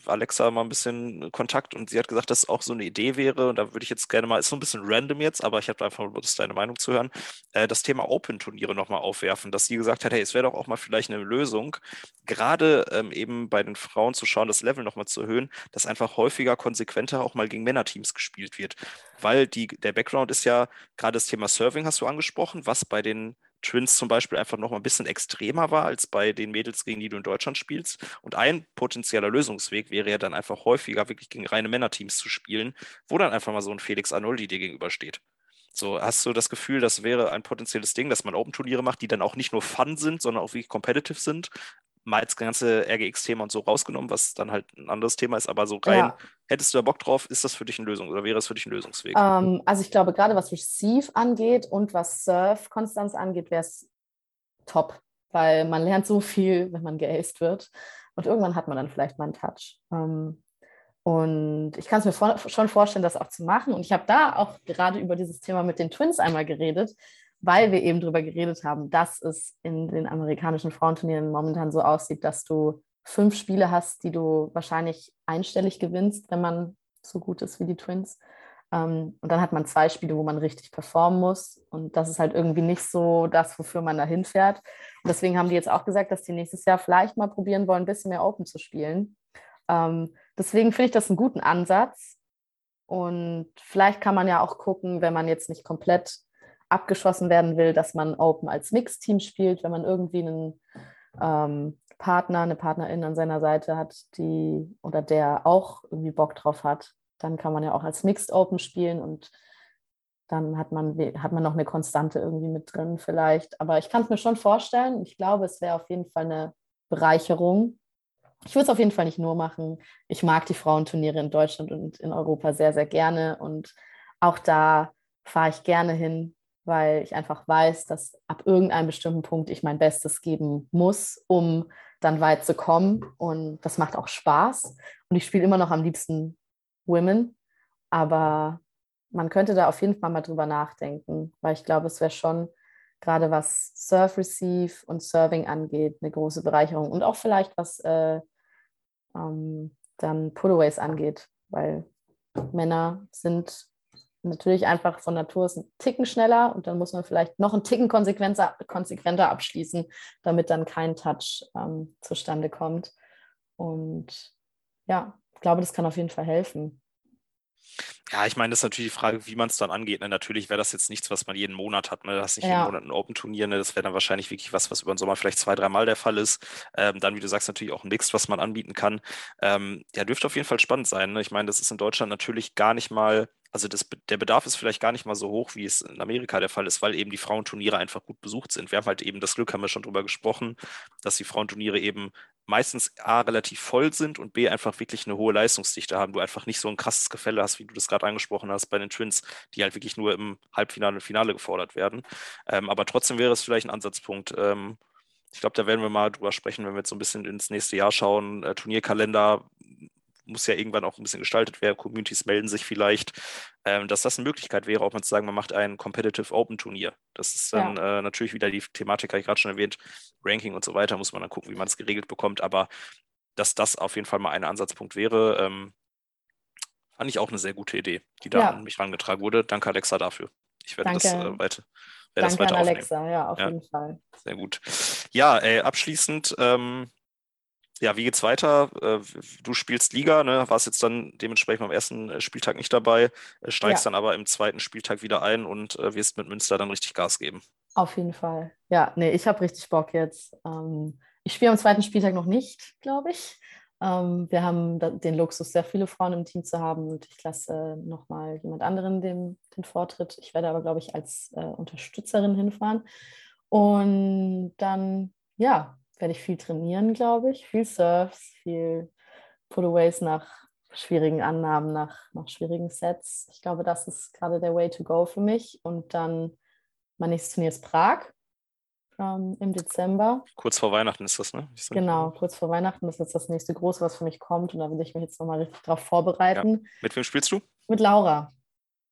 Alexa mal ein bisschen Kontakt und sie hat gesagt, dass auch so eine Idee wäre. Und da würde ich jetzt gerne mal, ist so ein bisschen random jetzt, aber ich habe einfach Lust, deine Meinung zu hören, äh, das Thema Open-Turniere nochmal aufwerfen, dass sie gesagt hat, hey, es wäre doch auch mal vielleicht eine Lösung, gerade ähm, eben bei den Frauen zu schauen, das Level nochmal zu erhöhen, dass einfach häufiger, konsequenter auch mal gegen Männerteams gespielt wird. Weil die, der Background ist ja gerade das Thema Serving, hast du angesprochen, was bei den Twins zum Beispiel einfach noch mal ein bisschen extremer war als bei den Mädels, gegen die du in Deutschland spielst. Und ein potenzieller Lösungsweg wäre ja dann einfach häufiger wirklich gegen reine Männerteams zu spielen, wo dann einfach mal so ein Felix Arnoldi dir gegenübersteht. So, hast du das Gefühl, das wäre ein potenzielles Ding, dass man Open-Turniere macht, die dann auch nicht nur Fun sind, sondern auch wirklich competitive sind, mal das ganze RGX-Thema und so rausgenommen, was dann halt ein anderes Thema ist, aber so rein, ja. hättest du da Bock drauf, ist das für dich eine Lösung oder wäre es für dich ein Lösungsweg? Ähm, also ich glaube, gerade was Receive angeht und was Surf-Konstanz angeht, wäre es top, weil man lernt so viel, wenn man geaced wird. Und irgendwann hat man dann vielleicht mal einen Touch. Ähm, und ich kann es mir vor, schon vorstellen, das auch zu machen. Und ich habe da auch gerade über dieses Thema mit den Twins einmal geredet, weil wir eben darüber geredet haben, dass es in den amerikanischen Frauenturnieren momentan so aussieht, dass du fünf Spiele hast, die du wahrscheinlich einstellig gewinnst, wenn man so gut ist wie die Twins. Ähm, und dann hat man zwei Spiele, wo man richtig performen muss. Und das ist halt irgendwie nicht so das, wofür man da hinfährt. Deswegen haben die jetzt auch gesagt, dass die nächstes Jahr vielleicht mal probieren wollen, ein bisschen mehr Open zu spielen. Ähm, deswegen finde ich das einen guten Ansatz. Und vielleicht kann man ja auch gucken, wenn man jetzt nicht komplett abgeschossen werden will, dass man Open als Mixteam spielt, wenn man irgendwie einen ähm, Partner, eine Partnerin an seiner Seite hat, die oder der auch irgendwie Bock drauf hat, dann kann man ja auch als Mixed Open spielen und dann hat man, hat man noch eine Konstante irgendwie mit drin vielleicht. Aber ich kann es mir schon vorstellen. Ich glaube, es wäre auf jeden Fall eine Bereicherung, ich würde es auf jeden Fall nicht nur machen. Ich mag die Frauenturniere in Deutschland und in Europa sehr, sehr gerne. Und auch da fahre ich gerne hin, weil ich einfach weiß, dass ab irgendeinem bestimmten Punkt ich mein Bestes geben muss, um dann weit zu kommen. Und das macht auch Spaß. Und ich spiele immer noch am liebsten Women. Aber man könnte da auf jeden Fall mal drüber nachdenken, weil ich glaube, es wäre schon gerade was Serve Receive und Serving angeht, eine große Bereicherung und auch vielleicht was äh, ähm, dann Pullaways angeht, weil Männer sind natürlich einfach von Natur aus ein Ticken schneller und dann muss man vielleicht noch einen Ticken konsequenter, konsequenter abschließen, damit dann kein Touch ähm, zustande kommt. Und ja, ich glaube, das kann auf jeden Fall helfen. Ja, ich meine, das ist natürlich die Frage, wie man es dann angeht. Ne? Natürlich wäre das jetzt nichts, was man jeden Monat hat. Ne? Das ist nicht ja. jeden Monat ein Open-Turnier. Ne? Das wäre dann wahrscheinlich wirklich was, was über den Sommer vielleicht zwei, dreimal der Fall ist. Ähm, dann, wie du sagst, natürlich auch ein Mix, was man anbieten kann. Ähm, ja, dürfte auf jeden Fall spannend sein. Ne? Ich meine, das ist in Deutschland natürlich gar nicht mal also das, der Bedarf ist vielleicht gar nicht mal so hoch, wie es in Amerika der Fall ist, weil eben die Frauenturniere einfach gut besucht sind. Wir haben halt eben das Glück, haben wir schon drüber gesprochen, dass die Frauenturniere eben meistens A relativ voll sind und B einfach wirklich eine hohe Leistungsdichte haben. Du einfach nicht so ein krasses Gefälle hast, wie du das gerade angesprochen hast bei den Twins, die halt wirklich nur im Halbfinale und Finale gefordert werden. Ähm, aber trotzdem wäre es vielleicht ein Ansatzpunkt. Ähm, ich glaube, da werden wir mal drüber sprechen, wenn wir jetzt so ein bisschen ins nächste Jahr schauen. Äh, Turnierkalender, muss ja irgendwann auch ein bisschen gestaltet werden. Communities melden sich vielleicht, ähm, dass das eine Möglichkeit wäre, auch mal zu sagen, man macht ein Competitive Open Turnier. Das ist dann ja. äh, natürlich wieder die Thematik, habe ich gerade schon erwähnt, Ranking und so weiter, muss man dann gucken, wie man es geregelt bekommt. Aber dass das auf jeden Fall mal ein Ansatzpunkt wäre, ähm, fand ich auch eine sehr gute Idee, die da ja. an mich herangetragen wurde. Danke, Alexa, dafür. Ich werde Danke. das äh, weiter. Danke das weiter an Alexa, ja, auf ja. jeden Fall. Sehr gut. Ja, äh, abschließend ähm, ja, wie geht's weiter? Äh, du spielst Liga, ne? warst jetzt dann dementsprechend am ersten äh, Spieltag nicht dabei, äh, steigst ja. dann aber im zweiten Spieltag wieder ein und wirst mit Münster dann richtig Gas geben. Auf jeden Fall. Ja, nee, ich habe richtig Bock jetzt. Ähm, ich spiele am zweiten Spieltag noch nicht, glaube ich. Ähm, wir haben den Luxus, sehr viele Frauen im Team zu haben und ich lasse nochmal jemand anderen den, den Vortritt. Ich werde aber, glaube ich, als Unterstützerin hinfahren. Und dann, ja, werde ich viel trainieren, glaube ich. Viel Surfs, viel Pullaways nach schwierigen Annahmen, nach, nach schwierigen Sets. Ich glaube, das ist gerade der Way to go für mich. Und dann mein nächstes Turnier ist Prag ähm, im Dezember. Kurz vor Weihnachten ist das, ne? Genau, kurz vor Weihnachten. Ist jetzt das nächste Große, was für mich kommt. Und da will ich mich jetzt nochmal richtig drauf vorbereiten. Ja. Mit wem spielst du? Mit Laura.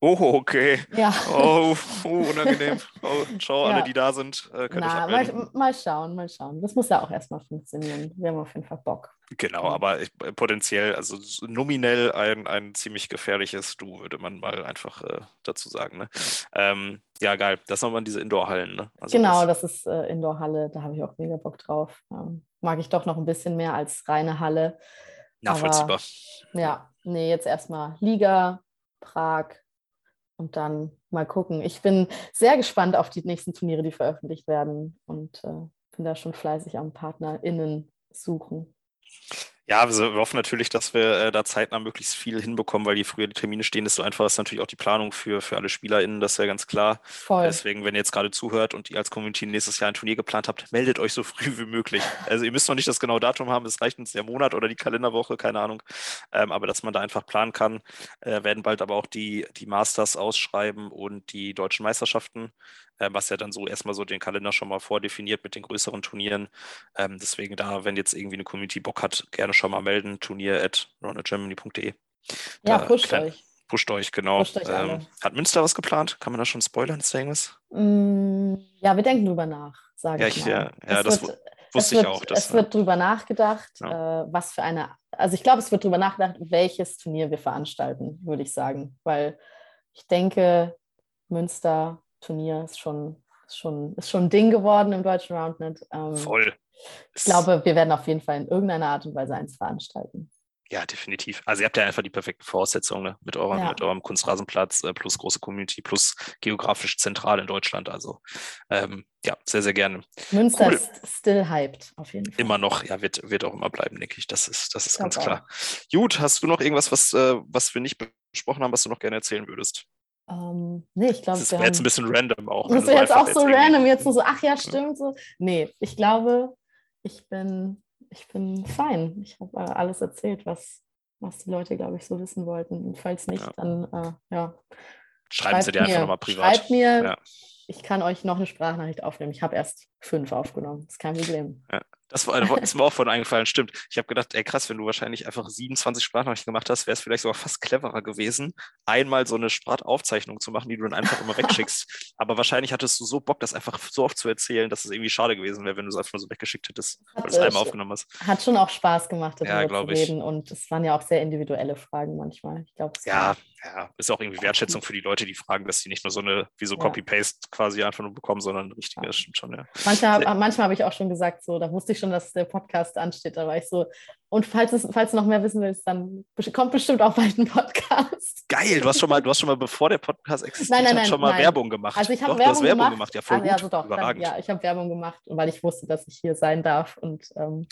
Oh, okay. Ja. Oh, oh unangenehm. Oh, ciao, ja. alle, die da sind, äh, können Na, mal, mal, schauen, mal schauen. Das muss ja auch erstmal funktionieren. Wir haben auf jeden Fall Bock. Genau, aber ich, äh, potenziell, also nominell ein, ein ziemlich gefährliches Du, würde man mal einfach äh, dazu sagen. Ne? Ähm, ja, geil. Das nochmal diese Indoor-Hallen. Ne? Also genau, das, das ist äh, Indoor-Halle. Da habe ich auch mega Bock drauf. Ähm, mag ich doch noch ein bisschen mehr als reine Halle. Nachvollziehbar. Aber, ja, nee, jetzt erstmal Liga, Prag, und dann mal gucken. Ich bin sehr gespannt auf die nächsten Turniere, die veröffentlicht werden und äh, bin da schon fleißig am PartnerInnen suchen. Ja, wir hoffen natürlich, dass wir äh, da zeitnah möglichst viel hinbekommen, weil je früher die Termine stehen, desto einfacher ist natürlich auch die Planung für, für alle SpielerInnen, das ist ja ganz klar. Voll. Deswegen, wenn ihr jetzt gerade zuhört und ihr als Community nächstes Jahr ein Turnier geplant habt, meldet euch so früh wie möglich. Also ihr müsst noch nicht das genaue Datum haben, es reicht uns der Monat oder die Kalenderwoche, keine Ahnung. Ähm, aber dass man da einfach planen kann, äh, werden bald aber auch die, die Masters ausschreiben und die deutschen Meisterschaften. Äh, was ja dann so erstmal so den Kalender schon mal vordefiniert mit den größeren Turnieren. Ähm, deswegen da, wenn jetzt irgendwie eine Community Bock hat, gerne schon mal melden, turnier at runnergermany.de. Ja, pusht euch. Pusht euch, genau. Pusht euch ähm, hat Münster was geplant? Kann man da schon spoilern? Ist da irgendwas? Mm, ja, wir denken drüber nach, sage ja, ich mal. Ja, ja das wird, wusste wird, ich auch. es wird drüber nachgedacht, ja. äh, was für eine, also ich glaube, es wird drüber nachgedacht, welches Turnier wir veranstalten, würde ich sagen. Weil ich denke, Münster-Turnier ist schon, ist, schon, ist schon ein Ding geworden im deutschen Roundnet. Ähm, Voll. Ich glaube, wir werden auf jeden Fall in irgendeiner Art und Weise eins veranstalten. Ja, definitiv. Also ihr habt ja einfach die perfekten Voraussetzungen ne? mit, eurem, ja. mit eurem Kunstrasenplatz äh, plus große Community plus geografisch zentral in Deutschland. Also ähm, ja, sehr, sehr gerne. Münster cool. ist still hyped, auf jeden Fall. Immer noch, ja, wird, wird auch immer bleiben, denke ich. Das ist, das ist ganz klar. Gut, hast du noch irgendwas, was, äh, was wir nicht besprochen haben, was du noch gerne erzählen würdest? Ähm, nee, ich glaube, das wäre jetzt ein bisschen random auch. Das wäre jetzt auch so random, jetzt nur so, ach ja, stimmt. So. Nee, ich glaube, ich bin ich bin fein. Ich habe äh, alles erzählt, was, was die Leute, glaube ich, so wissen wollten. Und falls nicht, ja. dann äh, ja. Schreiben Sie dir einfach nochmal privat. Schreibt mir, ja. ich kann euch noch eine Sprachnachricht aufnehmen. Ich habe erst fünf aufgenommen. Das ist kein Problem. Ja. Das war, ist mir auch von eingefallen, stimmt. Ich habe gedacht, ey krass, wenn du wahrscheinlich einfach 27 Sprachnachrichten gemacht hast, wäre es vielleicht sogar fast cleverer gewesen, einmal so eine Sprataufzeichnung zu machen, die du dann einfach immer wegschickst. Aber wahrscheinlich hattest du so Bock, das einfach so oft zu erzählen, dass es irgendwie schade gewesen wäre, wenn du es einfach nur so weggeschickt hättest, weil du es einmal aufgenommen hast. Hat schon auch Spaß gemacht, darüber ja, zu reden. Ich. Und es waren ja auch sehr individuelle Fragen manchmal. Ich glaube, ja, ja, ist auch irgendwie Wertschätzung für die Leute, die fragen, dass sie nicht nur so eine, wie so Copy-Paste quasi einfach nur bekommen, sondern richtige, ja. stimmt schon, ja. Manchmal, manchmal habe ich auch schon gesagt, so, da wusste ich schon, dass der Podcast ansteht, da war ich so, und falls, es, falls du noch mehr wissen willst, dann kommt bestimmt auch bald ein Podcast. Geil, du hast schon mal, du hast schon mal, bevor der Podcast existiert, nein, nein, nein, schon mal nein. Werbung gemacht. Also ich habe Werbung, Werbung, gemacht. Ja, voll ah, gut. Also doch, Überragend. Dann, ja, ich habe Werbung gemacht, weil ich wusste, dass ich hier sein darf und ähm,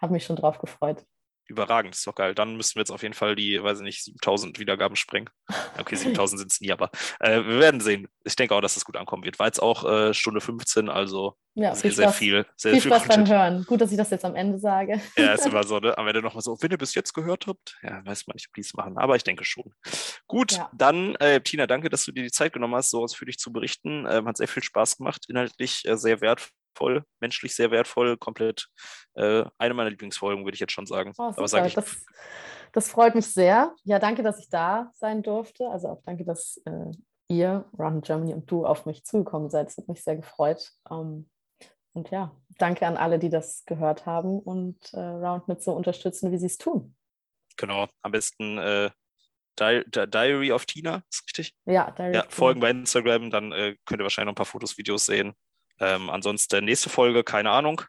habe mich schon drauf gefreut überragend, das ist doch geil. Dann müssten wir jetzt auf jeden Fall die, weiß ich nicht, 7000 Wiedergaben sprengen. Okay, 7000 sind es nie, aber äh, wir werden sehen. Ich denke auch, dass es gut ankommen wird. War jetzt auch äh, Stunde 15, also ja, sehr, sehr viel. Sehr viel Spaß beim Hören. Gut, dass ich das jetzt am Ende sage. Ja, ist immer so, ne? Am Ende nochmal so, wenn ihr bis jetzt gehört habt, ja, weiß man nicht, ob die es machen, aber ich denke schon. Gut, ja. dann, äh, Tina, danke, dass du dir die Zeit genommen hast, so ausführlich zu berichten. Ähm, hat sehr viel Spaß gemacht, inhaltlich äh, sehr wertvoll wertvoll, menschlich sehr wertvoll, komplett äh, eine meiner Lieblingsfolgen, würde ich jetzt schon sagen. Oh, Aber sag ich, das, das, freut mich sehr. Ja, danke, dass ich da sein durfte. Also auch danke, dass äh, ihr, Run Germany und du auf mich zugekommen seid. Es hat mich sehr gefreut. Ähm, und ja, danke an alle, die das gehört haben und äh, Round mit so unterstützen, wie sie es tun. Genau, am besten äh, Di Di Diary of Tina, ist richtig? Ja, Diary ja, folgen bei Instagram, dann äh, könnt ihr wahrscheinlich noch ein paar Fotos, Videos sehen. Ähm, ansonsten nächste Folge, keine Ahnung,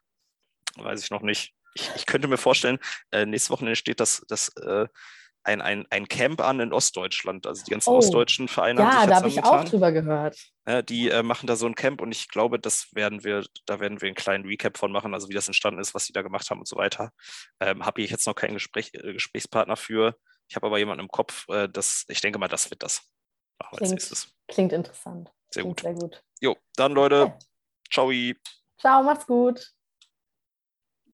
weiß ich noch nicht. Ich, ich könnte mir vorstellen, äh, nächste Woche steht das, das äh, ein, ein, ein Camp an in Ostdeutschland. Also die ganzen oh. ostdeutschen Vereine ja, da habe ich auch drüber gehört. Ja, die äh, machen da so ein Camp und ich glaube, das werden wir, da werden wir einen kleinen Recap von machen, also wie das entstanden ist, was sie da gemacht haben und so weiter. Ähm, habe ich jetzt noch keinen Gespräch, äh, Gesprächspartner für. Ich habe aber jemanden im Kopf, äh, das, ich denke mal, das wird das. Klingt, klingt interessant. Sehr klingt gut. Sehr gut. Jo, dann Leute, okay. Ciao. Ciao, macht's gut.